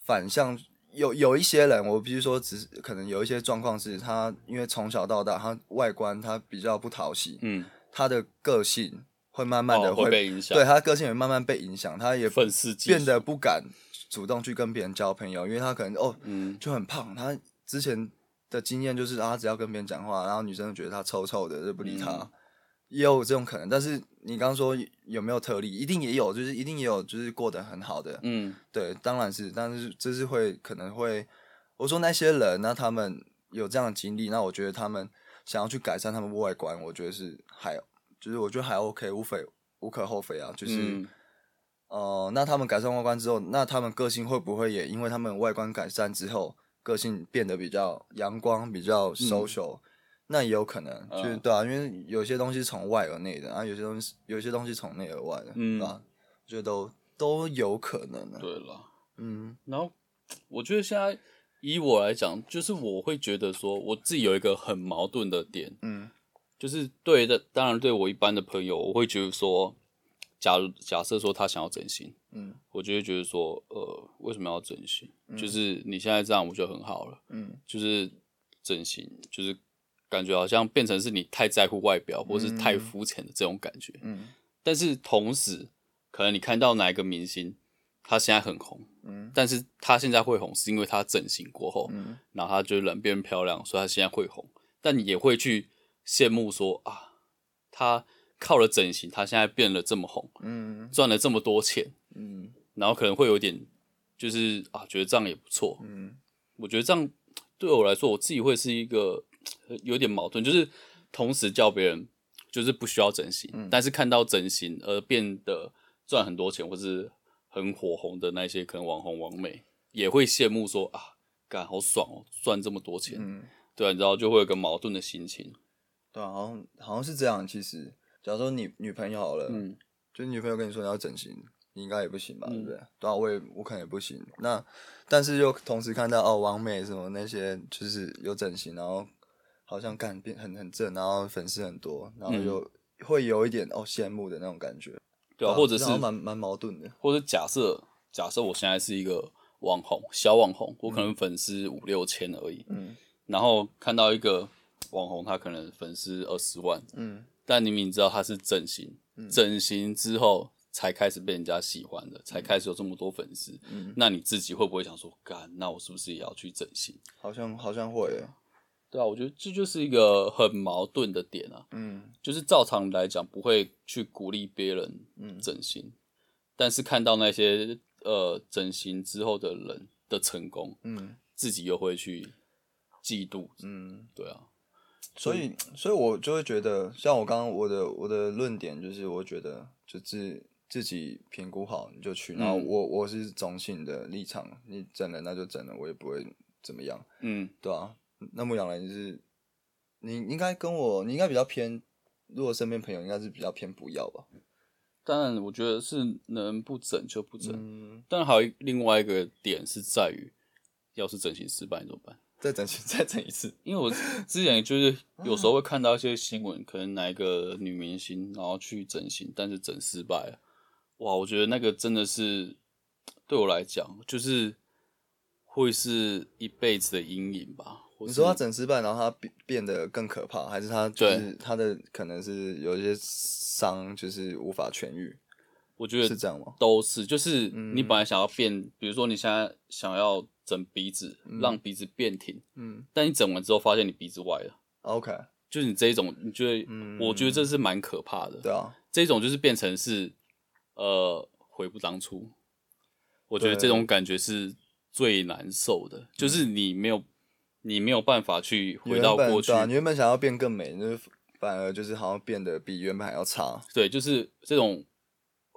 [SPEAKER 2] 反向有有一些人，我必须说，只是可能有一些状况是他因为从小到大，他外观他比较不讨喜，
[SPEAKER 1] 嗯，
[SPEAKER 2] 他的个性会慢慢的
[SPEAKER 1] 哦会被影响
[SPEAKER 2] 对他的个性也慢慢被影响，他也变得不敢主动去跟别人交朋友，因为他可能哦
[SPEAKER 1] 嗯
[SPEAKER 2] 就很胖，他之前的经验就是啊，他只要跟别人讲话，然后女生就觉得他臭臭的，就不理他，
[SPEAKER 1] 嗯
[SPEAKER 2] 也有这种可能。但是你刚刚说有没有特例，一定也有，就是一定也有，就是过得很好的，
[SPEAKER 1] 嗯
[SPEAKER 2] 对，当然是，但是这是会可能会，我说那些人，那他们有这样的经历，那我觉得他们想要去改善他们外观，我觉得是还就是我觉得还 OK，无非无可厚非啊，就是。
[SPEAKER 1] 嗯
[SPEAKER 2] 呃，那他们改善外观之后，那他们个性会不会也因为他们外观改善之后，个性变得比较阳光、比较 social？、那也有可能，就是
[SPEAKER 1] 嗯
[SPEAKER 2] 对啊，因为有些东西从外而内的，然后有些东西有些东西从内而外的，
[SPEAKER 1] 嗯
[SPEAKER 2] 对吧？我觉得都都有可能啊。
[SPEAKER 1] 对了。
[SPEAKER 2] 嗯
[SPEAKER 1] 然后我觉得现在以我来讲，就是我会觉得说，我自己有一个很矛盾的点，
[SPEAKER 2] 嗯
[SPEAKER 1] 就是对的，当然对我一般的朋友，我会觉得说，假如假设说他想要整形，
[SPEAKER 2] 嗯
[SPEAKER 1] 我就会觉得说，呃，为什么要整形？就是你现在这样，我觉得很好了，
[SPEAKER 2] 嗯
[SPEAKER 1] 就是整形，就是感觉好像变成是你太在乎外表，或是太肤浅的这种感觉。
[SPEAKER 2] 嗯
[SPEAKER 1] 但是同时，可能你看到哪一个明星，他现在很红，
[SPEAKER 2] 嗯
[SPEAKER 1] 但是他现在会红，是因为他整形过后，
[SPEAKER 2] 嗯
[SPEAKER 1] 然后他就人变漂亮，所以他现在会红。但你也会去羡慕说啊，他靠了整形，他现在变得这么红，
[SPEAKER 2] 嗯
[SPEAKER 1] 赚了这么多钱，
[SPEAKER 2] 嗯
[SPEAKER 1] 然后可能会有点就是啊，觉得这样也不错。
[SPEAKER 2] 嗯
[SPEAKER 1] 我觉得这样对我来说，我自己会是一个呃有点矛盾，就是同时叫别人就是不需要整形，
[SPEAKER 2] 嗯
[SPEAKER 1] 但是看到整形而变得赚很多钱或是很火红的那些可能网红网美，也会羡慕说啊，干好爽哦，赚这么多钱，
[SPEAKER 2] 嗯，
[SPEAKER 1] 对啊，你知道就会有个矛盾的心情，
[SPEAKER 2] 对啊，好像好像是这样。其实，假如说你女朋友好了，
[SPEAKER 1] 嗯
[SPEAKER 2] 就是女朋友跟你说你要整形，你应该也不行吧，
[SPEAKER 1] 嗯
[SPEAKER 2] 对不对？对啊，我也我可能也不行。那但是又同时看到哦，王美什么那些就是有整形，然后好像干变很很正，然后粉丝很多，然后又会有一点哦羡慕的那种感觉，
[SPEAKER 1] 嗯对啊，或者是
[SPEAKER 2] 蛮蛮矛盾的。
[SPEAKER 1] 或者假设假设我现在是一个网红小网红，我可能粉丝五六千而已，
[SPEAKER 2] 嗯。
[SPEAKER 1] 然后看到一个网红，他可能粉丝二十万，
[SPEAKER 2] 嗯。
[SPEAKER 1] 但你明知道他是整形，整形之后才开始被人家喜欢的，才开始有这么多粉丝，
[SPEAKER 2] 嗯，
[SPEAKER 1] 那你自己会不会想说，干，那我是不是也要去整形？
[SPEAKER 2] 好像好像会耶，
[SPEAKER 1] 对啊，我觉得这就是一个很矛盾的点啊，
[SPEAKER 2] 嗯
[SPEAKER 1] 就是照常来讲不会去鼓励别人
[SPEAKER 2] 嗯
[SPEAKER 1] 整形，但是看到那些呃整形之后的人的成功，
[SPEAKER 2] 嗯
[SPEAKER 1] 自己又会去嫉妒，
[SPEAKER 2] 嗯。
[SPEAKER 1] 对啊，
[SPEAKER 2] 所以，所以我就会觉得，像我刚刚我的我的论点就是，我觉得就自自己评估好你就去，然后
[SPEAKER 1] 嗯
[SPEAKER 2] 我我是中性的立场，你整了那就整了，我也不会怎么样，
[SPEAKER 1] 嗯，
[SPEAKER 2] 对啊。那牧羊人就是你应该跟我，你应该比较偏，如果身边朋友应该是比较偏不要吧，
[SPEAKER 1] 但我觉得是能不整就不整，
[SPEAKER 2] 嗯，
[SPEAKER 1] 但还有另外一个点是在于，要是整形失败你怎么办？
[SPEAKER 2] 再整形 [laughs] 再整一次。
[SPEAKER 1] 因为我之前就是 [laughs] 有时候会看到一些新闻，可能哪一个女明星然后去整形，但是整失败了，哇，我觉得那个真的是对我来讲，就是会是一辈子的阴影吧。
[SPEAKER 2] 你说他整失败，然后他变变得更可怕，还是他就是他的可能是有一些伤，就是无法痊愈，
[SPEAKER 1] 我觉得
[SPEAKER 2] 是这样吗？
[SPEAKER 1] 都是，就是你本来想要变，比如说你现在想要整鼻子，让鼻子变挺，
[SPEAKER 2] 嗯
[SPEAKER 1] 但你整完之后发现你鼻子歪了
[SPEAKER 2] ，，OK，
[SPEAKER 1] 就是你这一种，你觉得？
[SPEAKER 2] 嗯
[SPEAKER 1] 我觉得这是蛮可怕的。
[SPEAKER 2] 对啊，
[SPEAKER 1] 这种就是变成是呃悔不当初。我觉得这种感觉是最难受的，就是你没有你没有办法去回到过去
[SPEAKER 2] 对，啊，你原本想要变更美，就是反而就是好像变得比原本还要差。
[SPEAKER 1] 对，就是这种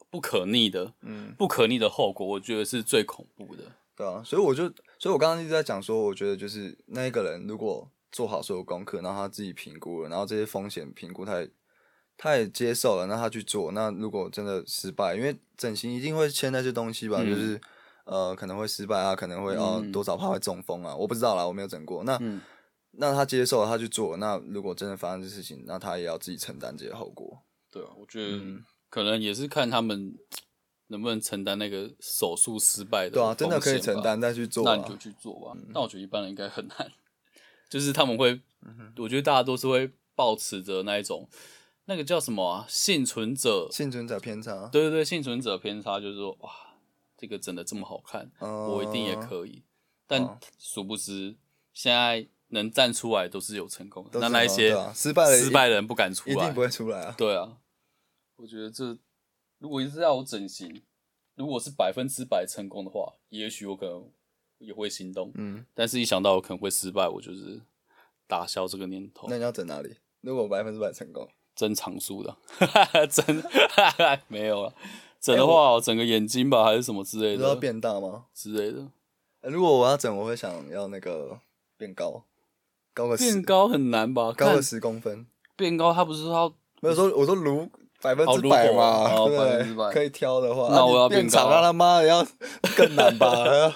[SPEAKER 1] 不可逆的，
[SPEAKER 2] 嗯，
[SPEAKER 1] 不可逆的后果，我觉得是最恐怖的。
[SPEAKER 2] 对啊，所以我就，所以我刚刚一直在讲说，我觉得就是那一个人如果做好所有功课，然后他自己评估了，然后这些风险评估他也他也接受了，那他去做，那如果真的失败，因为整形一定会签那些东西吧，
[SPEAKER 1] 嗯
[SPEAKER 2] 就是呃可能会失败啊，可能会哦、
[SPEAKER 1] 嗯
[SPEAKER 2] 多少怕会中风啊，我不知道啦，我没有整过。那、
[SPEAKER 1] 嗯
[SPEAKER 2] 那他接受了，他去做，那如果真的发生这事情，那他也要自己承担这些后果。
[SPEAKER 1] 对啊，我觉得
[SPEAKER 2] 嗯
[SPEAKER 1] 可能也是看他们能不能承担那个手术失败的
[SPEAKER 2] 对啊，真的可以承担再去做、啊。
[SPEAKER 1] 那你就去做吧。但我觉得一般人应该很难，就是他们会，
[SPEAKER 2] 嗯
[SPEAKER 1] 我觉得大家都是会保持着那一种，那个叫什么啊，幸存者，
[SPEAKER 2] 幸存者偏差，
[SPEAKER 1] 对对对，幸存者偏差，就是说哇，这个整的这么好看，
[SPEAKER 2] 嗯
[SPEAKER 1] 我一定也可以。但
[SPEAKER 2] 嗯
[SPEAKER 1] 殊不知，现在能站出来都是有成功的，那那一些
[SPEAKER 2] 失败的
[SPEAKER 1] 失败的人不敢出来，
[SPEAKER 2] 一定不会出来啊。
[SPEAKER 1] 对啊，我觉得这如果是要我整形，如果是百分之百成功的话，也许我可能也会心动。
[SPEAKER 2] 嗯，
[SPEAKER 1] 但是一想到我可能会失败，我就是打消这个念头
[SPEAKER 2] 那。你要整哪里？如果百分之百成功，
[SPEAKER 1] 真长数的，[laughs] 真 [laughs] 没有了。整的话，我整个眼睛吧，还是什么之类
[SPEAKER 2] 你说要
[SPEAKER 1] 的
[SPEAKER 2] 变大吗？
[SPEAKER 1] 之类的。
[SPEAKER 2] 呃如果我要整，我会想要那个变高，高个十，
[SPEAKER 1] 变高很难吧？
[SPEAKER 2] 高个十公分。
[SPEAKER 1] 变高，他不是说要
[SPEAKER 2] 没有说，我说如百分之百嘛，
[SPEAKER 1] 哦
[SPEAKER 2] 对不对
[SPEAKER 1] ？100%
[SPEAKER 2] 可以挑的话，
[SPEAKER 1] 那我要变
[SPEAKER 2] 长，那他妈的要更难吧？[laughs] 要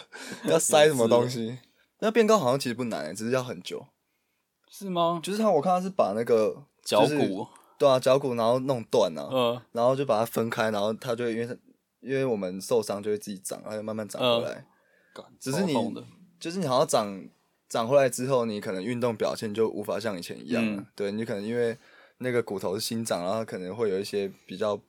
[SPEAKER 2] 要塞什么东西？那变高好像其实不难，只是要很久。
[SPEAKER 1] 是吗？
[SPEAKER 2] 就是他，我看他是把那个
[SPEAKER 1] 脚
[SPEAKER 2] 就是
[SPEAKER 1] 骨，
[SPEAKER 2] 对啊，脚骨然后弄断啊，
[SPEAKER 1] 呃，
[SPEAKER 2] 然后就把它分开，然后它就会因为它因为我们受伤就会自己长，它就慢慢长回来。
[SPEAKER 1] 干
[SPEAKER 2] 只是你就是你好像长长回来之后，你可能运动表现就无法像以前一样了。
[SPEAKER 1] 嗯
[SPEAKER 2] 对你可能因为那个骨头是新长，然后可能会有一些比较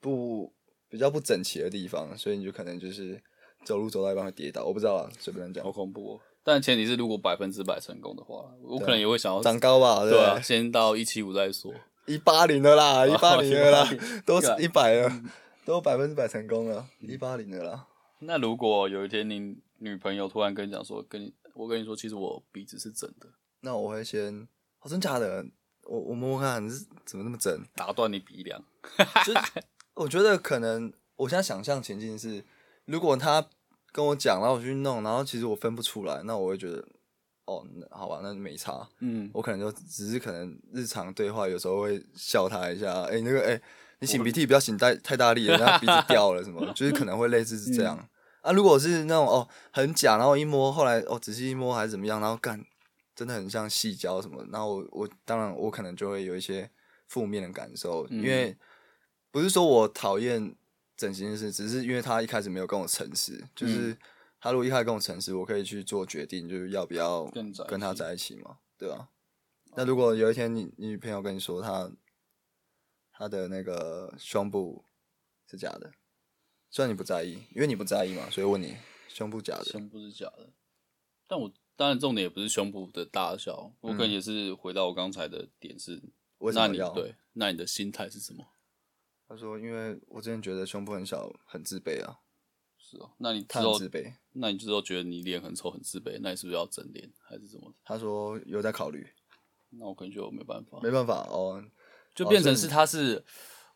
[SPEAKER 2] 不比较不整齐的地方，所以你就可能就是走路走到一半会跌倒。我不知道啊，随便讲
[SPEAKER 1] 好。恐怖哦。但前提是，如果百分之百成功的话，我可能也会想要
[SPEAKER 2] 长高吧，对
[SPEAKER 1] 对啊，先到一七五再说。
[SPEAKER 2] 一八零的啦，一八零的啦都是
[SPEAKER 1] 干
[SPEAKER 2] 一百了，都百分之百成功了，一八零的啦。
[SPEAKER 1] 那如果有一天你女朋友突然跟你讲说，跟你我跟你说，其实我鼻子是整的，
[SPEAKER 2] 那我会先，哦，真假的？我我摸摸看，你是怎么那么整？
[SPEAKER 1] 打断你鼻梁，
[SPEAKER 2] 就是我觉得可能，我现在想象情境是，如果他跟我讲，然后我去弄，然后其实我分不出来，那我会觉得，哦，那好吧，那没差。
[SPEAKER 1] 嗯，
[SPEAKER 2] 我可能就只是可能日常对话，有时候会笑他一下，哎、那个哎、你擤鼻涕不要擤太太大力了，[laughs] 然后鼻子掉了什么，就是可能会类似是这样。啊，如果是那种哦很假，然后一摸，后来哦仔细一摸还是怎么样，然后干真的很像细胶什么，然后我我当然我可能就会有一些负面的感受，因为不是说我讨厌整形的事，只是因为他一开始没有跟我诚实，就是他如果一开始跟我诚实，我可以去做决定，就是要不要
[SPEAKER 1] 跟
[SPEAKER 2] 他在一起嘛，对吧、那如果有一天你你女朋友跟你说她她的那个胸部是假的，虽然你不在意，因为你不在意嘛，所以问你胸部假的，
[SPEAKER 1] 胸部是假的，但我当然重点也不是胸部的大小，我可能也是回到我刚才的点是，那？你对，那你的心态是什么？
[SPEAKER 2] 他说，因为我之前觉得胸部很小，很自卑啊，
[SPEAKER 1] 是哦，那你之
[SPEAKER 2] 他
[SPEAKER 1] 后
[SPEAKER 2] 自卑。
[SPEAKER 1] 那你之后觉得你脸很丑很自卑，那你是不是要整脸还是什么？
[SPEAKER 2] 他说有在考虑，
[SPEAKER 1] 那我可能就没办法，
[SPEAKER 2] 没办法哦，
[SPEAKER 1] 就变成是他是，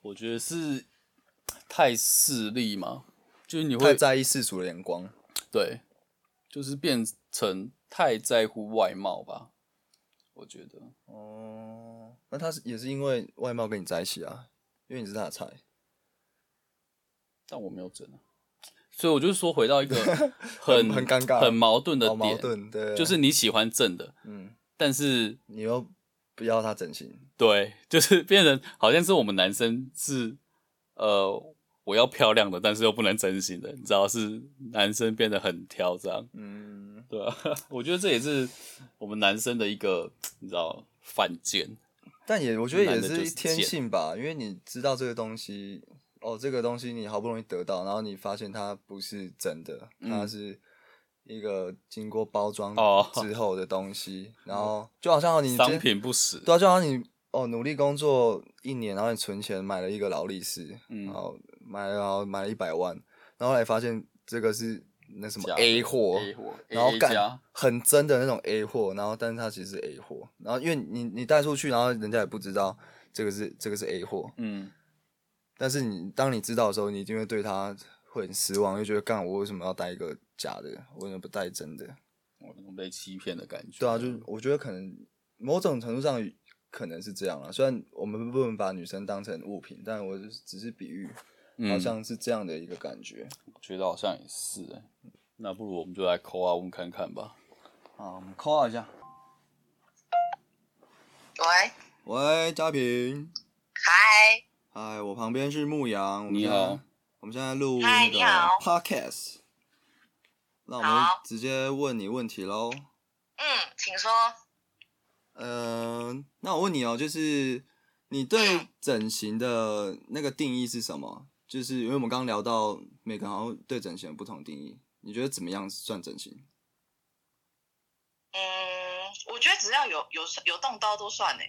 [SPEAKER 1] 我觉得是太势利嘛，就是你
[SPEAKER 2] 太
[SPEAKER 1] 会
[SPEAKER 2] 在意世俗的眼光。
[SPEAKER 1] 对，就是变成太在乎外貌吧，我觉得
[SPEAKER 2] 哦，那他是也是因为外貌跟你在一起啊，因为你是他的菜。
[SPEAKER 1] 但我没有整啊，所以我就说回到一个 [laughs] 很
[SPEAKER 2] 很尴尬
[SPEAKER 1] 很矛盾的
[SPEAKER 2] 好
[SPEAKER 1] 点，
[SPEAKER 2] 矛盾，对，
[SPEAKER 1] 就是你喜欢正的，
[SPEAKER 2] 嗯，
[SPEAKER 1] 但是
[SPEAKER 2] 你又不要他整形，
[SPEAKER 1] 对，就是变成好像是我们男生是呃我要漂亮的，但是又不能整形的，你知道是男生变得很挑这样，
[SPEAKER 2] 嗯，
[SPEAKER 1] 对啊，[laughs] 我觉得这也是我们男生的一个你知道犯贱，
[SPEAKER 2] 但也我觉得也
[SPEAKER 1] 是
[SPEAKER 2] 天性吧，因为你知道这个东西，哦，这个东西你好不容易得到，然后你发现它不是真的，它
[SPEAKER 1] 嗯。
[SPEAKER 2] 是一个经过包装
[SPEAKER 1] 哦
[SPEAKER 2] 之。后的东西，然后就好像你 [laughs] 今
[SPEAKER 1] 商品不死，
[SPEAKER 2] 对啊，就好像你哦努力工作一年，然后你存钱买了一个劳力士，
[SPEAKER 1] 嗯。
[SPEAKER 2] 然后买了然后买了一百万，然后后来发现这个是那什么 A 货然后干很真的那种 A 货，然后但是它其实是 A 货，然后因为你你带出去，然后人家也不知道这个是这个是 A 货，
[SPEAKER 1] 嗯，
[SPEAKER 2] 但是你当你知道的时候，你一定会对他会很失望，就觉得干我为什么要带一个假的，我为什么不带真的？
[SPEAKER 1] 我那种被欺骗的感觉，
[SPEAKER 2] 对啊，就是我觉得可能某种程度上可能是这样了。虽然我们不能把女生当成物品，但我就是只是比喻，
[SPEAKER 1] 嗯
[SPEAKER 2] 好像是这样的一个感觉。
[SPEAKER 1] 我觉得好像也是哎、那不如我们就来扣啊问看看吧。
[SPEAKER 2] 好，我们 call 一下。
[SPEAKER 3] 喂，
[SPEAKER 2] 喂，嘉平，
[SPEAKER 3] 嗨，
[SPEAKER 2] 嗨，我旁边是牧羊。我们
[SPEAKER 1] 你好，
[SPEAKER 2] 我们现在录
[SPEAKER 3] 嗨
[SPEAKER 2] 那个
[SPEAKER 3] 你好
[SPEAKER 2] podcast。那我们直接问你问题喽。
[SPEAKER 3] 嗯，请说。
[SPEAKER 2] 呃，那我问你哦，就是你对整形的那个定义是什么？就是因为我们刚刚聊到每个人好像对整形有不同的定义，你觉得怎么样算整形？
[SPEAKER 3] 嗯，我觉得只要有有有动刀都算呢。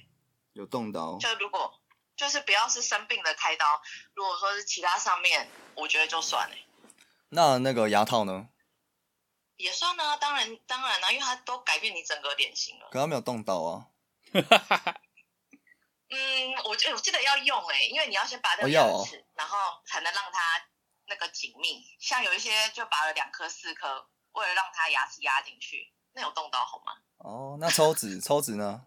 [SPEAKER 2] 有动刀？
[SPEAKER 3] 就如果就是不要是生病的开刀，如果说是其他上面，我觉得就算了，
[SPEAKER 2] 那那个牙套呢？
[SPEAKER 3] 也算啊。当然当然啦、因为它都改变你整个脸型了。
[SPEAKER 2] 可他没有动刀啊。[laughs]
[SPEAKER 3] 嗯，我记我记得要用哎、因为你要先拔掉牙齿，然后才能让它那个紧密。像有一些就拔了两颗四颗，为了让它牙齿压进去，那有动刀好吗？
[SPEAKER 2] 哦，那抽脂抽脂呢？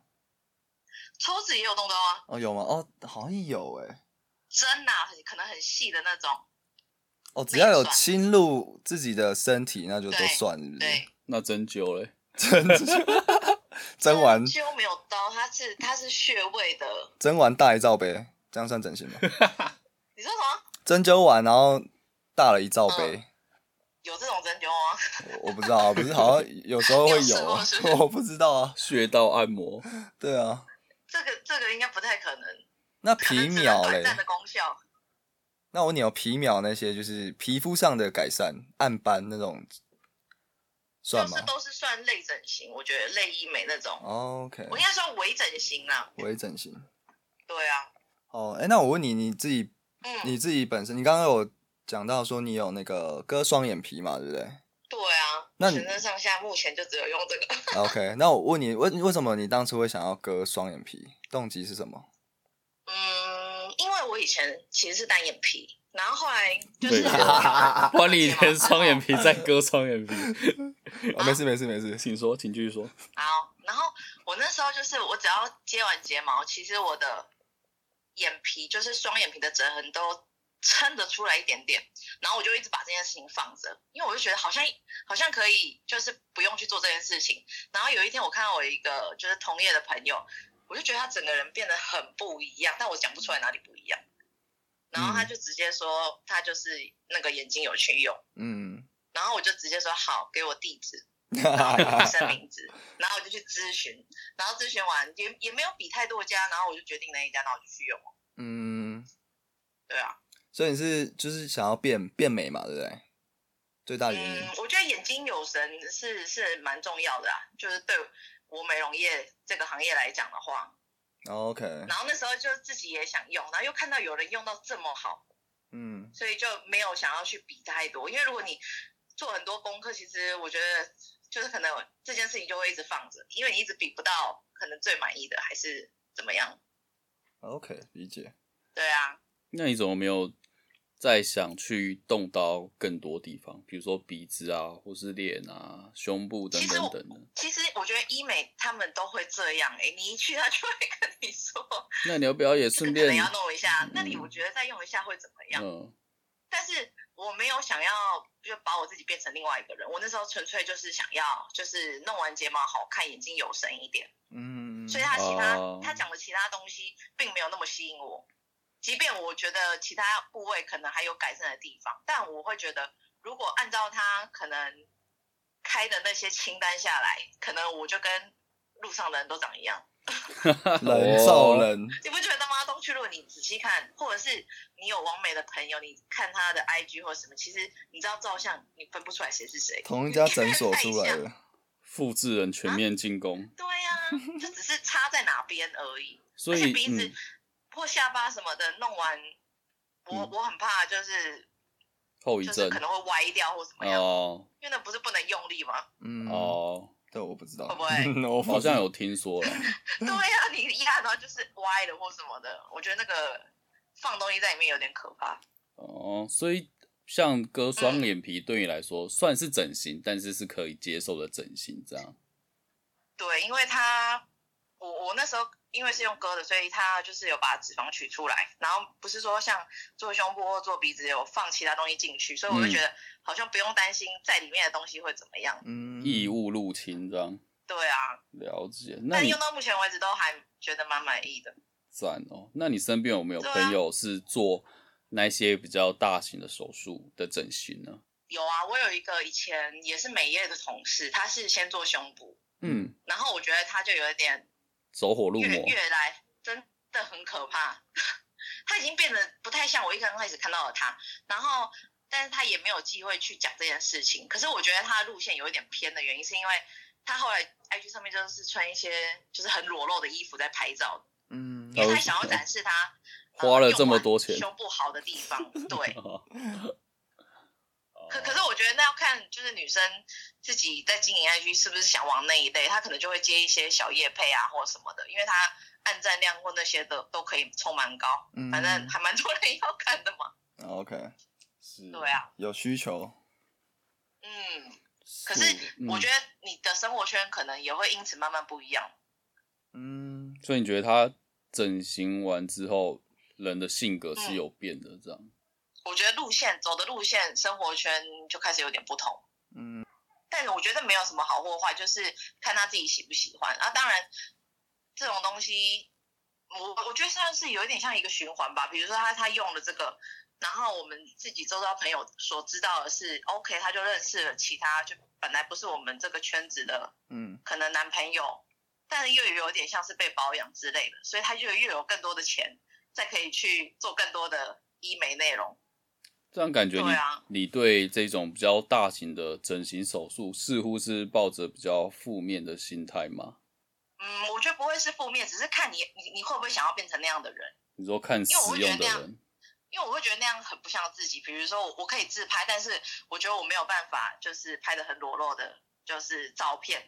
[SPEAKER 3] 抽脂也有动刀啊。
[SPEAKER 2] 哦，有吗？哦，好像有诶。
[SPEAKER 3] 针呐、很可能很细的那种。
[SPEAKER 2] 哦，只要有侵入自己的身体，那就都算，是不是？
[SPEAKER 3] 对，
[SPEAKER 1] 那针灸嘞？[laughs]
[SPEAKER 2] 针灸 [laughs] 针完
[SPEAKER 3] 针灸没有刀，它是它是穴位的。
[SPEAKER 2] 针完大一罩杯，这样算整形吗？[laughs]
[SPEAKER 3] 你说什么？
[SPEAKER 2] 针灸完然后大了一罩杯。
[SPEAKER 3] 有这种针灸吗？
[SPEAKER 2] 我我不知道啊，不是好像有时候会
[SPEAKER 3] 有
[SPEAKER 2] 啊
[SPEAKER 3] 过是不是，
[SPEAKER 2] 我不知道啊。
[SPEAKER 1] 穴道按摩，
[SPEAKER 2] 对啊，
[SPEAKER 3] 这个这个应该不太可能，
[SPEAKER 2] 那皮秒嘞？
[SPEAKER 3] 短暂的功效。
[SPEAKER 2] 那我问你有皮秒那些就是皮肤上的改善、暗斑那种，算吗
[SPEAKER 3] 就是都是算类整形，我觉得类医美那种
[SPEAKER 2] ，？OK，
[SPEAKER 3] 我应该算微整形啦。
[SPEAKER 2] 微整形。
[SPEAKER 3] 对啊，
[SPEAKER 2] 哦，哎，那我问你，你自己
[SPEAKER 3] 嗯，
[SPEAKER 2] 你自己本身，你刚刚有讲到说你有那个割双眼皮嘛，对不对
[SPEAKER 3] 对啊，
[SPEAKER 2] 那你
[SPEAKER 3] 全身上下目前就只有用这个。
[SPEAKER 2] ？OK，[laughs] 那我问你，为为什么你当初会想要割双眼皮？动机是什么？
[SPEAKER 3] 嗯，因为我以前其实是单眼皮，然后后来就是
[SPEAKER 1] 对
[SPEAKER 3] 有
[SPEAKER 1] 不然你连双眼皮再割双眼皮，
[SPEAKER 2] 啊，没事没事没事。
[SPEAKER 1] 请说，请继续说。
[SPEAKER 3] 好，然后我那时候就是我只要接完睫毛，其实我的眼皮就是双眼皮的折痕都撑得出来一点点，然后我就一直把这件事情放着，因为我就觉得好像好像可以，就是不用去做这件事情。然后有一天我看到我一个就是同业的朋友，我就觉得他整个人变得很不一样，但我讲不出来哪里不一样。然后他就直接说他就是那个眼睛有去用，
[SPEAKER 2] 嗯，
[SPEAKER 3] 然后我就直接说好，给我地址。[laughs] 然后医生名字，然后我就去咨询，然后咨询完也也没有比太多家，然后我就决定那一家，然后我就去用。
[SPEAKER 2] 嗯，
[SPEAKER 3] 对啊，
[SPEAKER 2] 所以你是就是想要变变美嘛，对不对？最大原因
[SPEAKER 3] 嗯，我觉得眼睛有神是是蛮重要的啊，就是对我美容业这个行业来讲的话
[SPEAKER 2] ，OK，
[SPEAKER 3] 然后那时候就自己也想用，然后又看到有人用到这么好，
[SPEAKER 2] 嗯，
[SPEAKER 3] 所以就没有想要去比太多，因为如果你做很多功课，其实我觉得就是可能这件事情就会一直放着，因为你一直比不到可能最满意的还是怎么样。
[SPEAKER 2] OK，理解。
[SPEAKER 3] 对啊，
[SPEAKER 1] 那你怎么没有再想去动刀更多地方，比如说鼻子啊，或是脸啊、胸部等
[SPEAKER 3] 其实我
[SPEAKER 1] 等等的？
[SPEAKER 3] 其实我觉得医美他们都会这样，哎，你一去他就会跟你说，
[SPEAKER 1] 那你要不要也顺便
[SPEAKER 3] 个可能要弄一下，那你
[SPEAKER 1] 嗯
[SPEAKER 3] 我觉得再用一下会怎么样？
[SPEAKER 1] 嗯
[SPEAKER 3] 但是我我没有想要就把我自己变成另外一个人，我那时候纯粹就是想要就是弄完睫毛好看，眼睛有神一点。
[SPEAKER 2] 嗯，
[SPEAKER 3] 所以他其他、
[SPEAKER 1] 哦
[SPEAKER 3] 他讲的其他东西并没有那么吸引我，即便我觉得其他部位可能还有改善的地方，但我会觉得如果按照他可能开的那些清单下来，可能我就跟路上的人都长一样。[laughs]
[SPEAKER 2] 人造人，
[SPEAKER 3] 你不觉得吗？东区，如果你仔细看，或者是你有王美的朋友，你看他的 IG 或什么，其实你知道照相你分不出来谁是谁。
[SPEAKER 2] 同一家诊 [laughs] 所出来的，[laughs]
[SPEAKER 1] 复制人全面进攻，
[SPEAKER 3] 对呀、就只是差在哪边而已。
[SPEAKER 1] 所
[SPEAKER 3] 而且
[SPEAKER 1] 以
[SPEAKER 3] 鼻子
[SPEAKER 2] 嗯
[SPEAKER 3] 或下巴什么的弄完，我、
[SPEAKER 1] 嗯。
[SPEAKER 3] 我很怕就是
[SPEAKER 1] 后遗症
[SPEAKER 3] 就是可能会歪掉或怎么样，
[SPEAKER 1] 哦。
[SPEAKER 3] 因为那不是不能用力吗？
[SPEAKER 2] 嗯，
[SPEAKER 1] 哦，
[SPEAKER 2] 对，我不知道，
[SPEAKER 3] 会不会？[laughs]
[SPEAKER 1] 好像有听说了，[laughs]
[SPEAKER 3] 对呀、你压然后就是歪了或什么的，我觉得那个放东西在里面有点可怕。
[SPEAKER 1] 哦，所以像割双
[SPEAKER 3] 嗯
[SPEAKER 1] 眼皮对你来说算是整形，但是是可以接受的整形，这样。
[SPEAKER 3] 对，因为他我我那时候因为是用割的，所以他就是有把脂肪取出来，然后不是说像做胸部或做鼻子有放其他东西进去，所以我就
[SPEAKER 1] 嗯
[SPEAKER 3] 觉得好像不用担心在里面的东西会怎么样。
[SPEAKER 2] 嗯，
[SPEAKER 1] 异物入侵这样
[SPEAKER 3] 对啊，
[SPEAKER 1] 了解。那你
[SPEAKER 3] 但用到目前为止都还觉得蛮满意的。
[SPEAKER 1] 赞哦。那你身边有没有朋友是做那些比较大型的手术的整形呢？
[SPEAKER 3] 有啊，我有一个以前也是美业的同事，他是先做胸部，
[SPEAKER 1] 嗯，
[SPEAKER 3] 然后我觉得他就有一点
[SPEAKER 1] 走火入
[SPEAKER 3] 越
[SPEAKER 1] 魔。
[SPEAKER 3] 越来真的很可怕，他已经变得不太像我一刚开始看到的他，然后但是他也没有机会去讲这件事情。可是我觉得他的路线有一点偏的原因，是因为他后来 IG 上面就是穿一些就是很裸露的衣服在拍照，
[SPEAKER 2] 嗯，
[SPEAKER 3] 因为他想要展示他、呃
[SPEAKER 1] 花了这么多钱
[SPEAKER 3] 胸部好的地方，对。[laughs]
[SPEAKER 1] 哦
[SPEAKER 3] 可可是我觉得那要看就是女生自己在经营 IG 是不是想往那一类，她可能就会接一些小业配啊或什么的，因为她按赞量或那些的都可以冲蛮高，
[SPEAKER 2] 嗯
[SPEAKER 3] 反正还蛮多人要看的嘛。
[SPEAKER 2] OK，
[SPEAKER 1] 是
[SPEAKER 3] 对啊，
[SPEAKER 2] 有需求，
[SPEAKER 3] 嗯，可是
[SPEAKER 1] 嗯
[SPEAKER 3] 我觉得你的生活圈可能也会因此慢慢不一样。
[SPEAKER 2] 嗯，
[SPEAKER 1] 所以你觉得他整形完之后，人的性格
[SPEAKER 3] 嗯
[SPEAKER 1] 是有变的，这样？
[SPEAKER 3] 我觉得路线走的路线，生活圈就开始有点不同。
[SPEAKER 2] 嗯，
[SPEAKER 3] 但我觉得没有什么好或坏，就是看他自己喜不喜欢。啊，当然这种东西，我我觉得算是有一点像一个循环吧。比如说他他用了这个，然后我们自己周遭朋友所知道的是，OK，他就认识了其他就本来不是我们这个圈子的
[SPEAKER 2] 嗯，
[SPEAKER 3] 可能男朋友，但是又有点像是被保养之类的，所以他就又有更多的钱，再可以去做更多的医美内容。
[SPEAKER 1] 这样感觉你、
[SPEAKER 3] 对啊
[SPEAKER 1] 你对这种比较大型的整形手术，似乎是抱着比较负面的心态吗？
[SPEAKER 3] 嗯，我觉得不会是负面，只是看你你你会不会想要变成那样的人。
[SPEAKER 1] 你说看
[SPEAKER 3] 因为我
[SPEAKER 1] 实用的人，
[SPEAKER 3] 因为我会觉得那样很不像自己。比如说我，我可以自拍，但是我觉得我没有办法，就是拍的很裸露的，就是照片，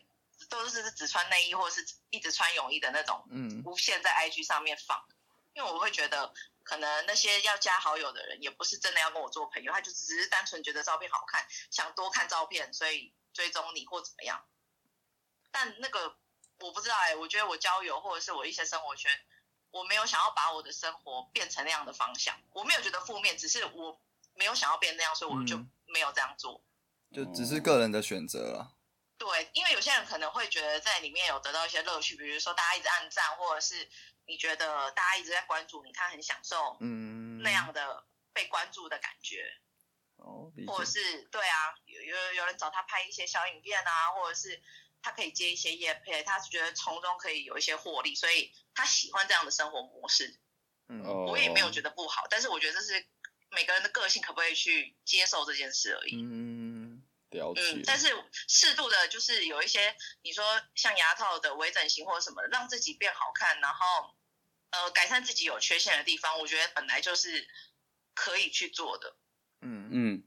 [SPEAKER 3] 都是只穿内衣或者是一直穿泳衣的那种，
[SPEAKER 2] 嗯，
[SPEAKER 3] 无限在 IG 上面放。因为我会觉得，可能那些要加好友的人，也不是真的要跟我做朋友，他就只是单纯觉得照片好看，想多看照片，所以追踪你或怎么样。但那个我不知道哎、我觉得我交友或者是我一些生活圈，我没有想要把我的生活变成那样的方向，我没有觉得负面，只是我没有想要变那样，所以我就
[SPEAKER 2] 嗯
[SPEAKER 3] 没有这样做。
[SPEAKER 2] 就只是个人的选择了，
[SPEAKER 3] 对，因为有些人可能会觉得在里面有得到一些乐趣，比如说大家一直按赞，或者是你觉得大家一直在关注你，他很享受
[SPEAKER 2] 嗯，
[SPEAKER 3] 那样的被关注的感觉，
[SPEAKER 2] 哦，理
[SPEAKER 3] 或者，是对啊，有有有人找他拍一些小影片啊，或者是他可以接一些业配，他觉得从中可以有一些获利，所以他喜欢这样的生活模式。
[SPEAKER 2] 嗯，
[SPEAKER 1] 哦，
[SPEAKER 3] 我也没有觉得不好，但是我觉得这是每个人的个性可不可以去接受这件事而已。
[SPEAKER 2] 嗯，
[SPEAKER 1] 了解。
[SPEAKER 3] 嗯，但是适度的，就是有一些你说像牙套的微整形或者什么的，让自己变好看，然后呃改善自己有缺陷的地方，我觉得本来就是可以去做的。
[SPEAKER 2] 嗯，
[SPEAKER 1] 嗯，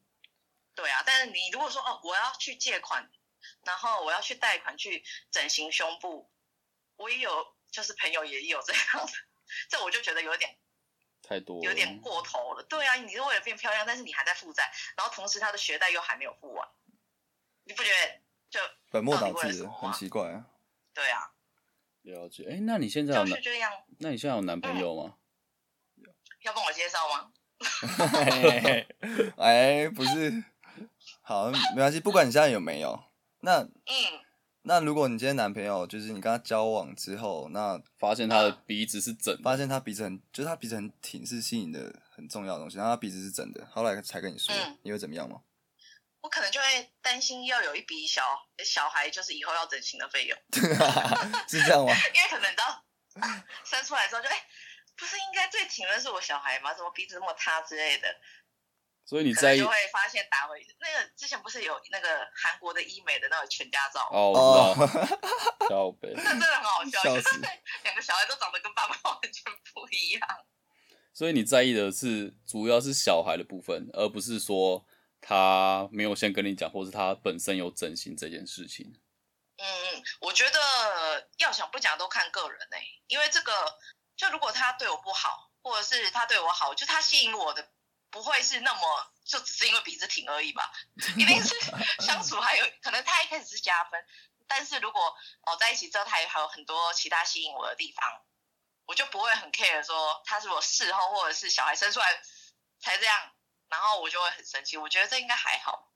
[SPEAKER 3] 对啊，但是你如果说哦，我要去借款，然后我要去贷款去整形胸部，我也有，就是朋友也有这样的，这我就觉得有点
[SPEAKER 1] 太多
[SPEAKER 3] 有点过头了。对啊，你是为了变漂亮，但是你还在负债，然后同时他的学贷又还没有付完，你不觉得就
[SPEAKER 2] 本末
[SPEAKER 3] 到底为了
[SPEAKER 2] 倒置了，很
[SPEAKER 3] 什么啊
[SPEAKER 2] 奇怪啊，
[SPEAKER 3] 对啊？
[SPEAKER 1] 了解。哎、那你现在有男
[SPEAKER 3] 就是？这样。
[SPEAKER 1] 那你现在有男朋友吗？[laughs]
[SPEAKER 3] 要帮我介绍吗？[laughs]
[SPEAKER 2] 哎，不是，好，没关系，不管你现在有没有，那
[SPEAKER 3] 嗯，
[SPEAKER 2] 那如果你今天男朋友就是你跟他交往之后，那
[SPEAKER 1] 发现他的鼻子是整的，
[SPEAKER 2] 发现他鼻子很，就是他鼻子很挺，是吸引的很重要的东西，然后他鼻子是整的，后来才跟你说，
[SPEAKER 3] 嗯
[SPEAKER 2] 你会怎么样吗？
[SPEAKER 3] 我可能就会担心要有一笔小小孩，就是以后要整形的费用，[laughs]
[SPEAKER 2] 是这样吗？[laughs]
[SPEAKER 3] 因为可能到生出来之后就哎、不是应该最挺的是我小孩吗？怎么鼻子那么塌之类的，
[SPEAKER 1] 所以你在意
[SPEAKER 3] 就会发现打回那个之前不是有那个韩国的医美的那个全家照，
[SPEAKER 1] 哦，
[SPEAKER 2] 哦
[SPEAKER 1] 我知道，[laughs] 小北。
[SPEAKER 3] 那真的很好笑，两个小孩都长得跟爸爸完全不一样。
[SPEAKER 1] 所以你在意的是主要是小孩的部分，而不是说他没有先跟你讲，或是他本身有整形这件事情。
[SPEAKER 3] 嗯嗯，我觉得要想不讲都看个人呢、因为这个就如果他对我不好，或者是他对我好，就他吸引我的不会是那么就只是因为鼻子挺而已吧，[laughs] 一定是相处还有可能他一开始是加分，但是如果哦在一起之后他也还有很多其他吸引我的地方，我就不会很 care 说他是我事后或者是小孩生出来才这样，然后我就会很生气，我觉得这应该还好。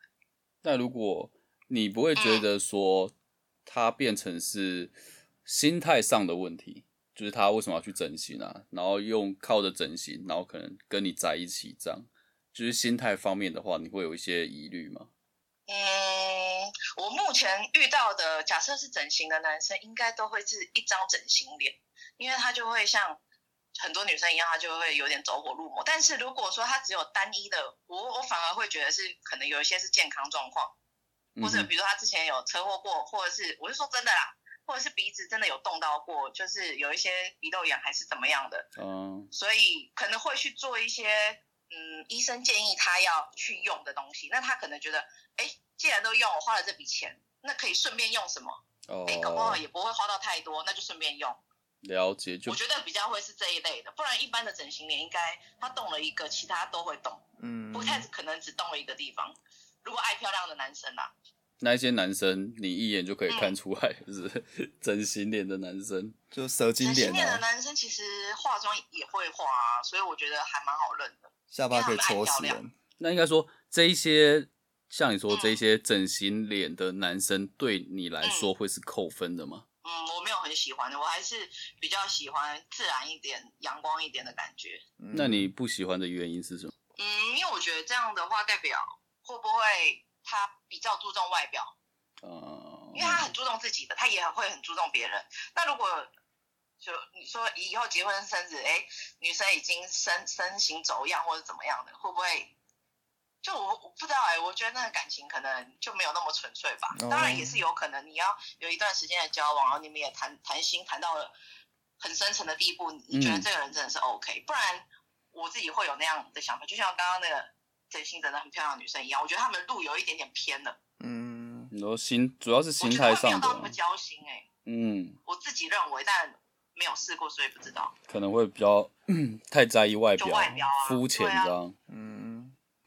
[SPEAKER 1] 那如果你不会觉得说他变成是心态上的问题，就是他为什么要去整形啊？然后用靠着整形，然后可能跟你在一起这样，就是心态方面的话，你会有一些疑虑吗？
[SPEAKER 3] 嗯，我目前遇到的，假设是整形的男生，应该都会是一张整形脸，因为他就会像很多女生一样，她就会有点走火入魔。但是如果说她只有单一的，我我反而会觉得是可能有一些是健康状况，或者
[SPEAKER 1] 嗯
[SPEAKER 3] 比如说她之前有车祸过，或者是我是说真的啦，或者是鼻子真的有动到过，就是有一些鼻窦炎还是怎么样的，
[SPEAKER 1] 嗯
[SPEAKER 3] 所以可能会去做一些嗯医生建议她要去用的东西。那她可能觉得，哎，既然都用，我花了这笔钱，那可以顺便用什么？
[SPEAKER 1] 哦
[SPEAKER 3] 哎，搞不好也不会花到太多，那就顺便用。
[SPEAKER 1] 了解，就
[SPEAKER 3] 我觉得比较会是这一类的，不然一般的整形脸应该他动了一个，其他都会动，
[SPEAKER 2] 嗯，
[SPEAKER 3] 不太可能只动了一个地方。如果爱漂亮的男生啊，
[SPEAKER 1] 那一些男生，你一眼就可以看出来，就是 [laughs] 整形脸的男生。
[SPEAKER 2] 就蛇精脸
[SPEAKER 3] 整形脸的
[SPEAKER 2] 啊，
[SPEAKER 3] 男生其实化妆也会化啊，所以我觉得还蛮好认的。
[SPEAKER 2] 下巴可以戳死人。
[SPEAKER 1] 那应该说，这一些像你说
[SPEAKER 3] 嗯
[SPEAKER 1] 这一些整形脸的男生，对你来说会是扣分的吗？
[SPEAKER 3] 嗯，我没有很喜欢的，我还是比较喜欢自然一点、阳光一点的感觉。
[SPEAKER 2] 嗯
[SPEAKER 1] 那你不喜欢的原因是什么？
[SPEAKER 3] 嗯，因为我觉得这样的话，代表会不会他比较注重外表，
[SPEAKER 1] 嗯
[SPEAKER 3] 因为他很注重自己的，他也会很注重别人。那如果就你说以后结婚生子，哎，女生已经身身形走样或者怎么样的，会不会？就我我不知道哎、我觉得那个感情可能就没有那么纯粹吧。
[SPEAKER 2] 哦。
[SPEAKER 3] 当然也是有可能，你要有一段时间的交往，然后你们也谈谈心谈到了很深层的地步，你觉得
[SPEAKER 1] 嗯。
[SPEAKER 3] 这个人真的是 OK，、不然我自己会有那样的想法，就像刚刚那个真心真的很漂亮的女生一样，我觉得他们路有一点点偏了，
[SPEAKER 2] 嗯，
[SPEAKER 1] 然后心主要是
[SPEAKER 3] 我
[SPEAKER 1] 心
[SPEAKER 3] 觉得会没有
[SPEAKER 1] 态上的
[SPEAKER 3] 到那么，交心哎、
[SPEAKER 1] 嗯，
[SPEAKER 3] 我自己认为，但没有试过，所以不知道。
[SPEAKER 1] 可能会比较 [clears throat] 太在意外
[SPEAKER 3] 就
[SPEAKER 1] 表
[SPEAKER 3] 外表啊，
[SPEAKER 1] 肤浅这样。
[SPEAKER 2] 嗯，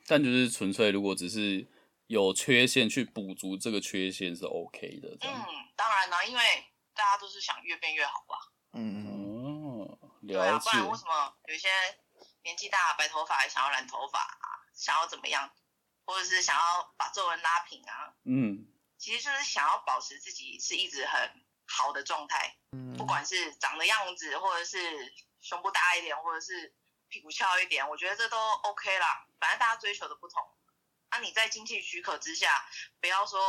[SPEAKER 1] 但就是纯粹，如果只是有缺陷去补足这个缺陷是 OK 的。
[SPEAKER 3] 嗯，当然啦，因为大家都是想越变越好吧。
[SPEAKER 2] 嗯嗯
[SPEAKER 1] 哦，
[SPEAKER 3] 对啊，不然为什么有一些年纪大白头发还想要染头发啊，想要怎么样，或者是想要把皱纹拉平啊？
[SPEAKER 1] 嗯，
[SPEAKER 3] 其实就是想要保持自己是一直很好的状态，
[SPEAKER 2] 嗯，
[SPEAKER 3] 不管是长的样子，或者是胸部大一点，或者是屁股翘一点，我觉得这都 OK 啦。反正大家追求的不同，那、你在经济许可之下，不要说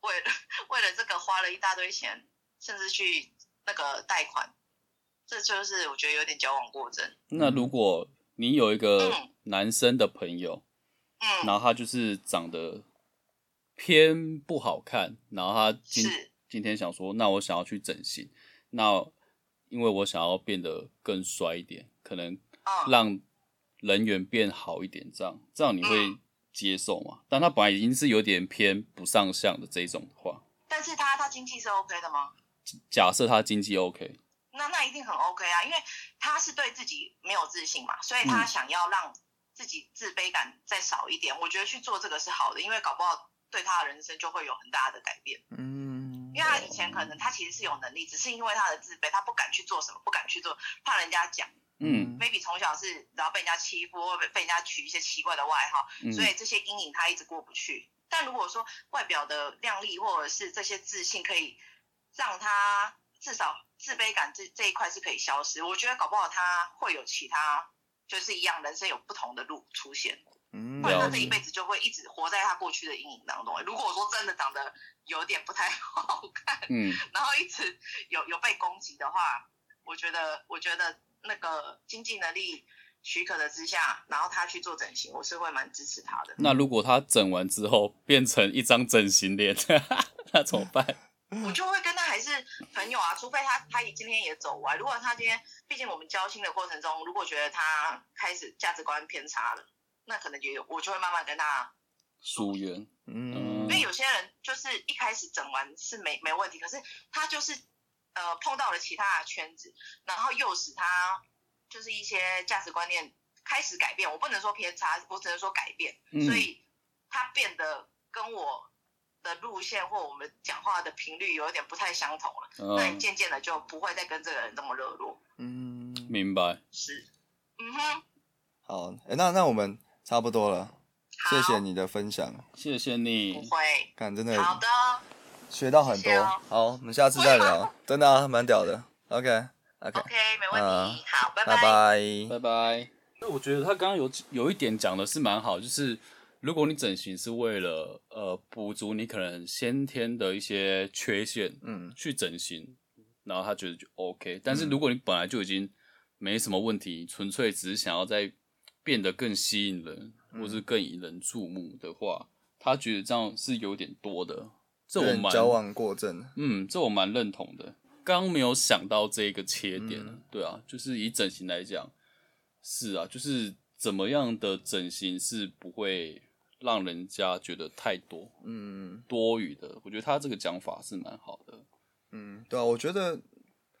[SPEAKER 3] 为了 [laughs] 为了这个花了一大堆钱，甚至去那个贷款，这就是我觉得有点矫枉过正。
[SPEAKER 1] 那如果你有一个
[SPEAKER 3] 嗯。
[SPEAKER 1] 男生的朋友，
[SPEAKER 3] 嗯，
[SPEAKER 1] 然后他就是长得偏不好看，然后他今今天想说，那我想要去整形，那因为我想要变得更帅一点，可能
[SPEAKER 3] 嗯，
[SPEAKER 1] 让人缘变好一点，这样这样你会
[SPEAKER 3] 嗯
[SPEAKER 1] 接受吗？但他本来已经是有点偏不上相的这一种的话，
[SPEAKER 3] 但是他他经济是 OK 的吗？
[SPEAKER 1] 假设他经济 OK，
[SPEAKER 3] 那那一定很 OK 啊，因为他是对自己没有自信嘛，所以他
[SPEAKER 1] 嗯
[SPEAKER 3] 想要让自己自卑感再少一点。我觉得去做这个是好的，因为搞不好对他的人生就会有很大的改变。
[SPEAKER 2] 嗯，
[SPEAKER 3] 因为他以前可能他其实是有能力，只是因为他的自卑，他不敢去做什么，不敢去做，怕人家讲，
[SPEAKER 1] 嗯
[SPEAKER 3] ，maybe 从小是然后被人家欺负，或被被人家取一些奇怪的外号，
[SPEAKER 1] 嗯。
[SPEAKER 3] 所以这些阴影他一直过不去。但如果说外表的靓丽或者是这些自信可以让他至少自卑感这这一块是可以消失，我觉得搞不好他会有其他就是一样人生有不同的路出现，
[SPEAKER 2] 嗯
[SPEAKER 3] 不然他这一辈子就会一直活在他过去的阴影当中。如果说真的长得有点不太 [laughs] 好看，
[SPEAKER 1] 嗯。
[SPEAKER 3] 然后一直有有被攻击的话，我觉得我觉得那个经济能力许可的之下，然后他去做整形，我是会蛮支持他的。
[SPEAKER 1] 那如果他整完之后变成一张整形脸，[laughs] 那怎么办？
[SPEAKER 3] 我就会跟他还是朋友啊，除非他他今天也走歪。如果他今天，毕竟我们交心的过程中，如果觉得他开始价值观偏差了，那可能也有，我就会慢慢跟他。
[SPEAKER 1] 疏远，
[SPEAKER 2] 嗯
[SPEAKER 3] 因为有些人就是一开始整完是没没问题，可是他就是呃碰到了其他的圈子，然后诱使他就是一些价值观念开始改变。我不能说偏差，我只能说改变。
[SPEAKER 1] 嗯
[SPEAKER 3] 所以他变得跟我的路线或我们讲话的频率有一点不太相同了。那你
[SPEAKER 1] 嗯，
[SPEAKER 3] 渐渐的就不会再跟这个人这么热络。
[SPEAKER 2] 嗯，
[SPEAKER 1] 明白。
[SPEAKER 3] 是，嗯哼，
[SPEAKER 2] 好，哎、那那我们差不多了，谢谢，你的分享，
[SPEAKER 1] 谢谢你不。
[SPEAKER 3] 会，
[SPEAKER 2] 看真的
[SPEAKER 3] 好的，
[SPEAKER 2] 学到很多。好，我们下次再聊，真的啊，蛮屌的。OK
[SPEAKER 3] OK，OK，没问
[SPEAKER 2] 嗯
[SPEAKER 3] 题，好，拜
[SPEAKER 2] 拜拜。
[SPEAKER 1] 拜拜。那我觉得他刚刚有有一点讲的是蛮好，就是如果你整形是为了呃补足你可能先天的一些缺陷，
[SPEAKER 2] 嗯
[SPEAKER 1] 去整形，然后他觉得就 OK。但是如果你本来就已经没什么问题，纯粹只是想要再变得更吸引人，或是更引人注目的话，他觉得这样是有点多的。这我蛮
[SPEAKER 2] 有点矫枉过正。
[SPEAKER 1] 嗯，这我蛮认同的。刚没有想到这个切点，
[SPEAKER 2] 嗯
[SPEAKER 1] 对啊，就是以整形来讲，是啊，就是怎么样的整形是不会让人家觉得太多
[SPEAKER 2] 嗯
[SPEAKER 1] 多余的。我觉得他这个讲法是蛮好的。
[SPEAKER 2] 嗯，对啊，我觉得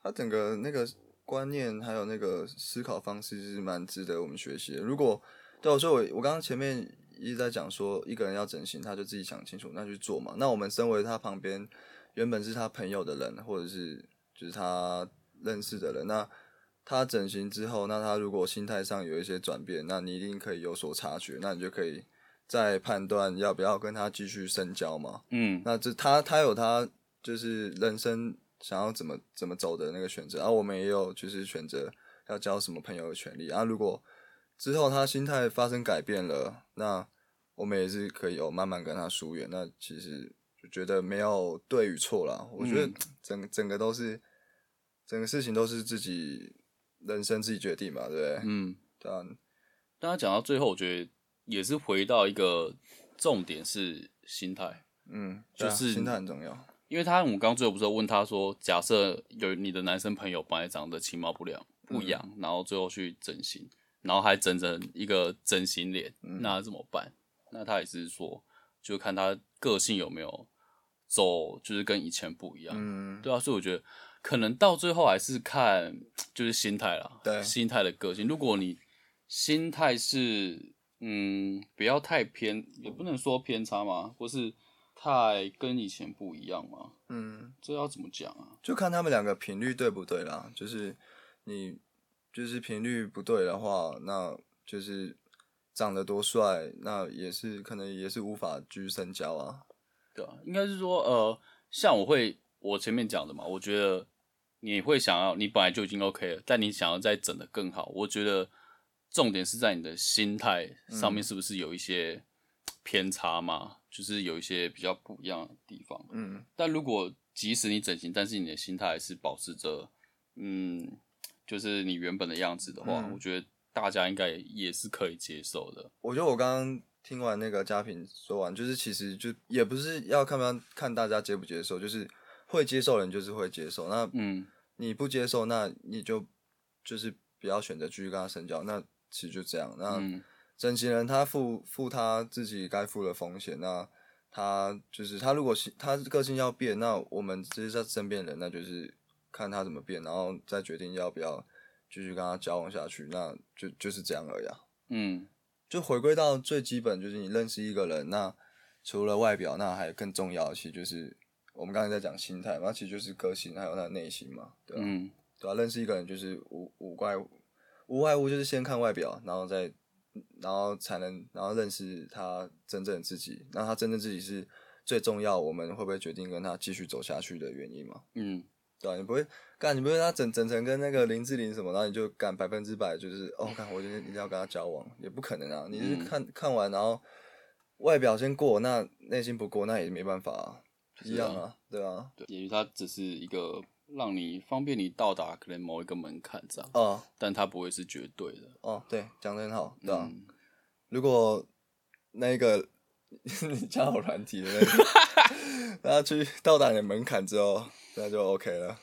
[SPEAKER 2] 他整个那个观念还有那个思考方式是蛮值得我们学习的。如果对我说我我刚刚前面一直在讲说，一个人要整形，他就自己想清楚，那去做嘛。那我们身为他旁边原本是他朋友的人，或者是就是他认识的人，那他整形之后，那他如果心态上有一些转变，那你一定可以有所察觉，那你就可以再判断要不要跟他继续深交嘛。
[SPEAKER 1] 嗯
[SPEAKER 2] 那这他他有他就是人生想要怎么怎么走的那个选择，然、后我们也有就是选择要交什么朋友的权利。然、后如果之后他心态发生改变了，那我们也是可以有慢慢跟他疏远。那其实就觉得没有对与错啦，我觉得
[SPEAKER 1] 嗯
[SPEAKER 2] 整整个都是整个事情都是自己人生自己决定嘛，对不对？
[SPEAKER 1] 嗯，
[SPEAKER 2] 对啊，
[SPEAKER 1] 但他讲到最后，我觉得也是回到一个重点是心态。
[SPEAKER 2] 嗯，啊
[SPEAKER 1] 就是
[SPEAKER 2] 心态很重要。
[SPEAKER 1] 因为他我们刚刚最后不是有问他说，假设有你的男生朋友本来长得其貌不良不扬，然后最后去整形，然后还整成一个整形脸，那怎么办？那他也是说，就看他个性有没有走，就是跟以前不一样，
[SPEAKER 2] 嗯，
[SPEAKER 1] 对啊，所以我觉得可能到最后还是看就是心态啦，
[SPEAKER 2] 对
[SPEAKER 1] 心态的个性。如果你心态是嗯不要太偏，也不能说偏差嘛，或是太跟以前不一样嘛，
[SPEAKER 2] 嗯。
[SPEAKER 1] 这要怎么讲啊？
[SPEAKER 2] 就看他们两个频率对不对啦。就是你就是频率不对的话，那就是长得多帅，那也是可能也是无法继续深交啊。
[SPEAKER 1] 对啊，应该是说呃，像我会我前面讲的嘛，我觉得你会想要，你本来就已经 OK 了，但你想要再整得更好，我觉得重点是在你的心态上面是不是有一些偏差嘛，就是有一些比较不一样的地方。
[SPEAKER 2] 嗯
[SPEAKER 1] 但如果即使你整形，但是你的心态还是保持着，嗯，就是你原本的样子的话，
[SPEAKER 2] 嗯
[SPEAKER 1] 我觉得大家应该也是可以接受的。
[SPEAKER 2] 我觉得我刚刚听完那个嘉平说完，就是其实就也不是要看不看看大家接不接受，就是会接受人就是会接受。那
[SPEAKER 1] 嗯
[SPEAKER 2] 你不接受，那你就就是不要选择继续跟他深交。那其实就这样。那
[SPEAKER 1] 嗯
[SPEAKER 2] 整形人他负负他自己该负的风险，那他就是他如果是他个性要变，那我们这些在身边人，那就是看他怎么变，然后再决定要不要继续跟他交往下去，那就就是这样而已、啊。
[SPEAKER 1] 嗯
[SPEAKER 2] 就回归到最基本，就是你认识一个人，那除了外表，那还有更重要的，其实就是我们刚才在讲心态嘛，其实就是个性还有他的内心嘛，对吧、
[SPEAKER 1] 嗯
[SPEAKER 2] 对啊，认识一个人就是无无怪无外乎就是先看外表，然后再然后才能然后认识他真正的自己，那他真正自己是最重要，我们会不会决定跟他继续走下去的原因嘛？
[SPEAKER 1] 嗯，
[SPEAKER 2] 对啊，你不会干，你不会他整整成跟那个林志玲什么，然后你就干百分之百就是哦，干我今天一定要跟他交往，也不可能啊！你是看、看完，然后外表先过，那内心不过，那也没办法、啊，一样啊，对啊，
[SPEAKER 1] 对，也许他只是一个让你方便你到达可能某一个门槛这样，
[SPEAKER 2] 哦
[SPEAKER 1] 但他不会是绝对的。
[SPEAKER 2] 哦，对，讲的很好，对啊。
[SPEAKER 1] 嗯，
[SPEAKER 2] 如果那个你 [laughs] 交友软体的那个，他去到达你的门槛之后，那就 OK 了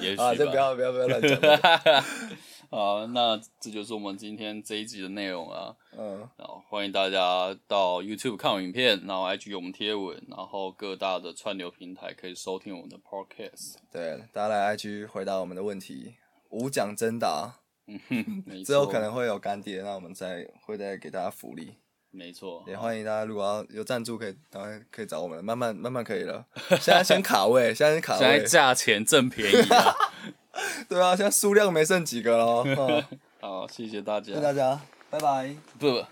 [SPEAKER 1] 也许
[SPEAKER 2] 啊！
[SPEAKER 1] 就
[SPEAKER 2] 不要不要不要乱讲，[laughs]
[SPEAKER 1] 好，那这就是我们今天这一集的内容啊。
[SPEAKER 2] 嗯，
[SPEAKER 1] 然后欢迎大家到 YouTube 看我影片，然后 IG 有我们贴文，然后各大的串流平台可以收听我们的 Podcast。
[SPEAKER 2] 对，大家来 IG 回答我们的问题，无奖征答，
[SPEAKER 1] 嗯哼，[laughs]
[SPEAKER 2] 之后可能会有干爹，那我们再会再给大家福利。
[SPEAKER 1] 没错，
[SPEAKER 2] 也欢迎大家，如果要有赞助，可以当然可以找我们，慢慢慢慢可以了。[laughs] 现在先卡位，现在先卡位，
[SPEAKER 1] 现在价钱正便宜啊！[laughs]
[SPEAKER 2] 对啊，现在数量没剩几个了。[laughs] 嗯
[SPEAKER 1] 好，谢谢大家
[SPEAKER 2] 谢谢。大家，拜拜。
[SPEAKER 1] 不不，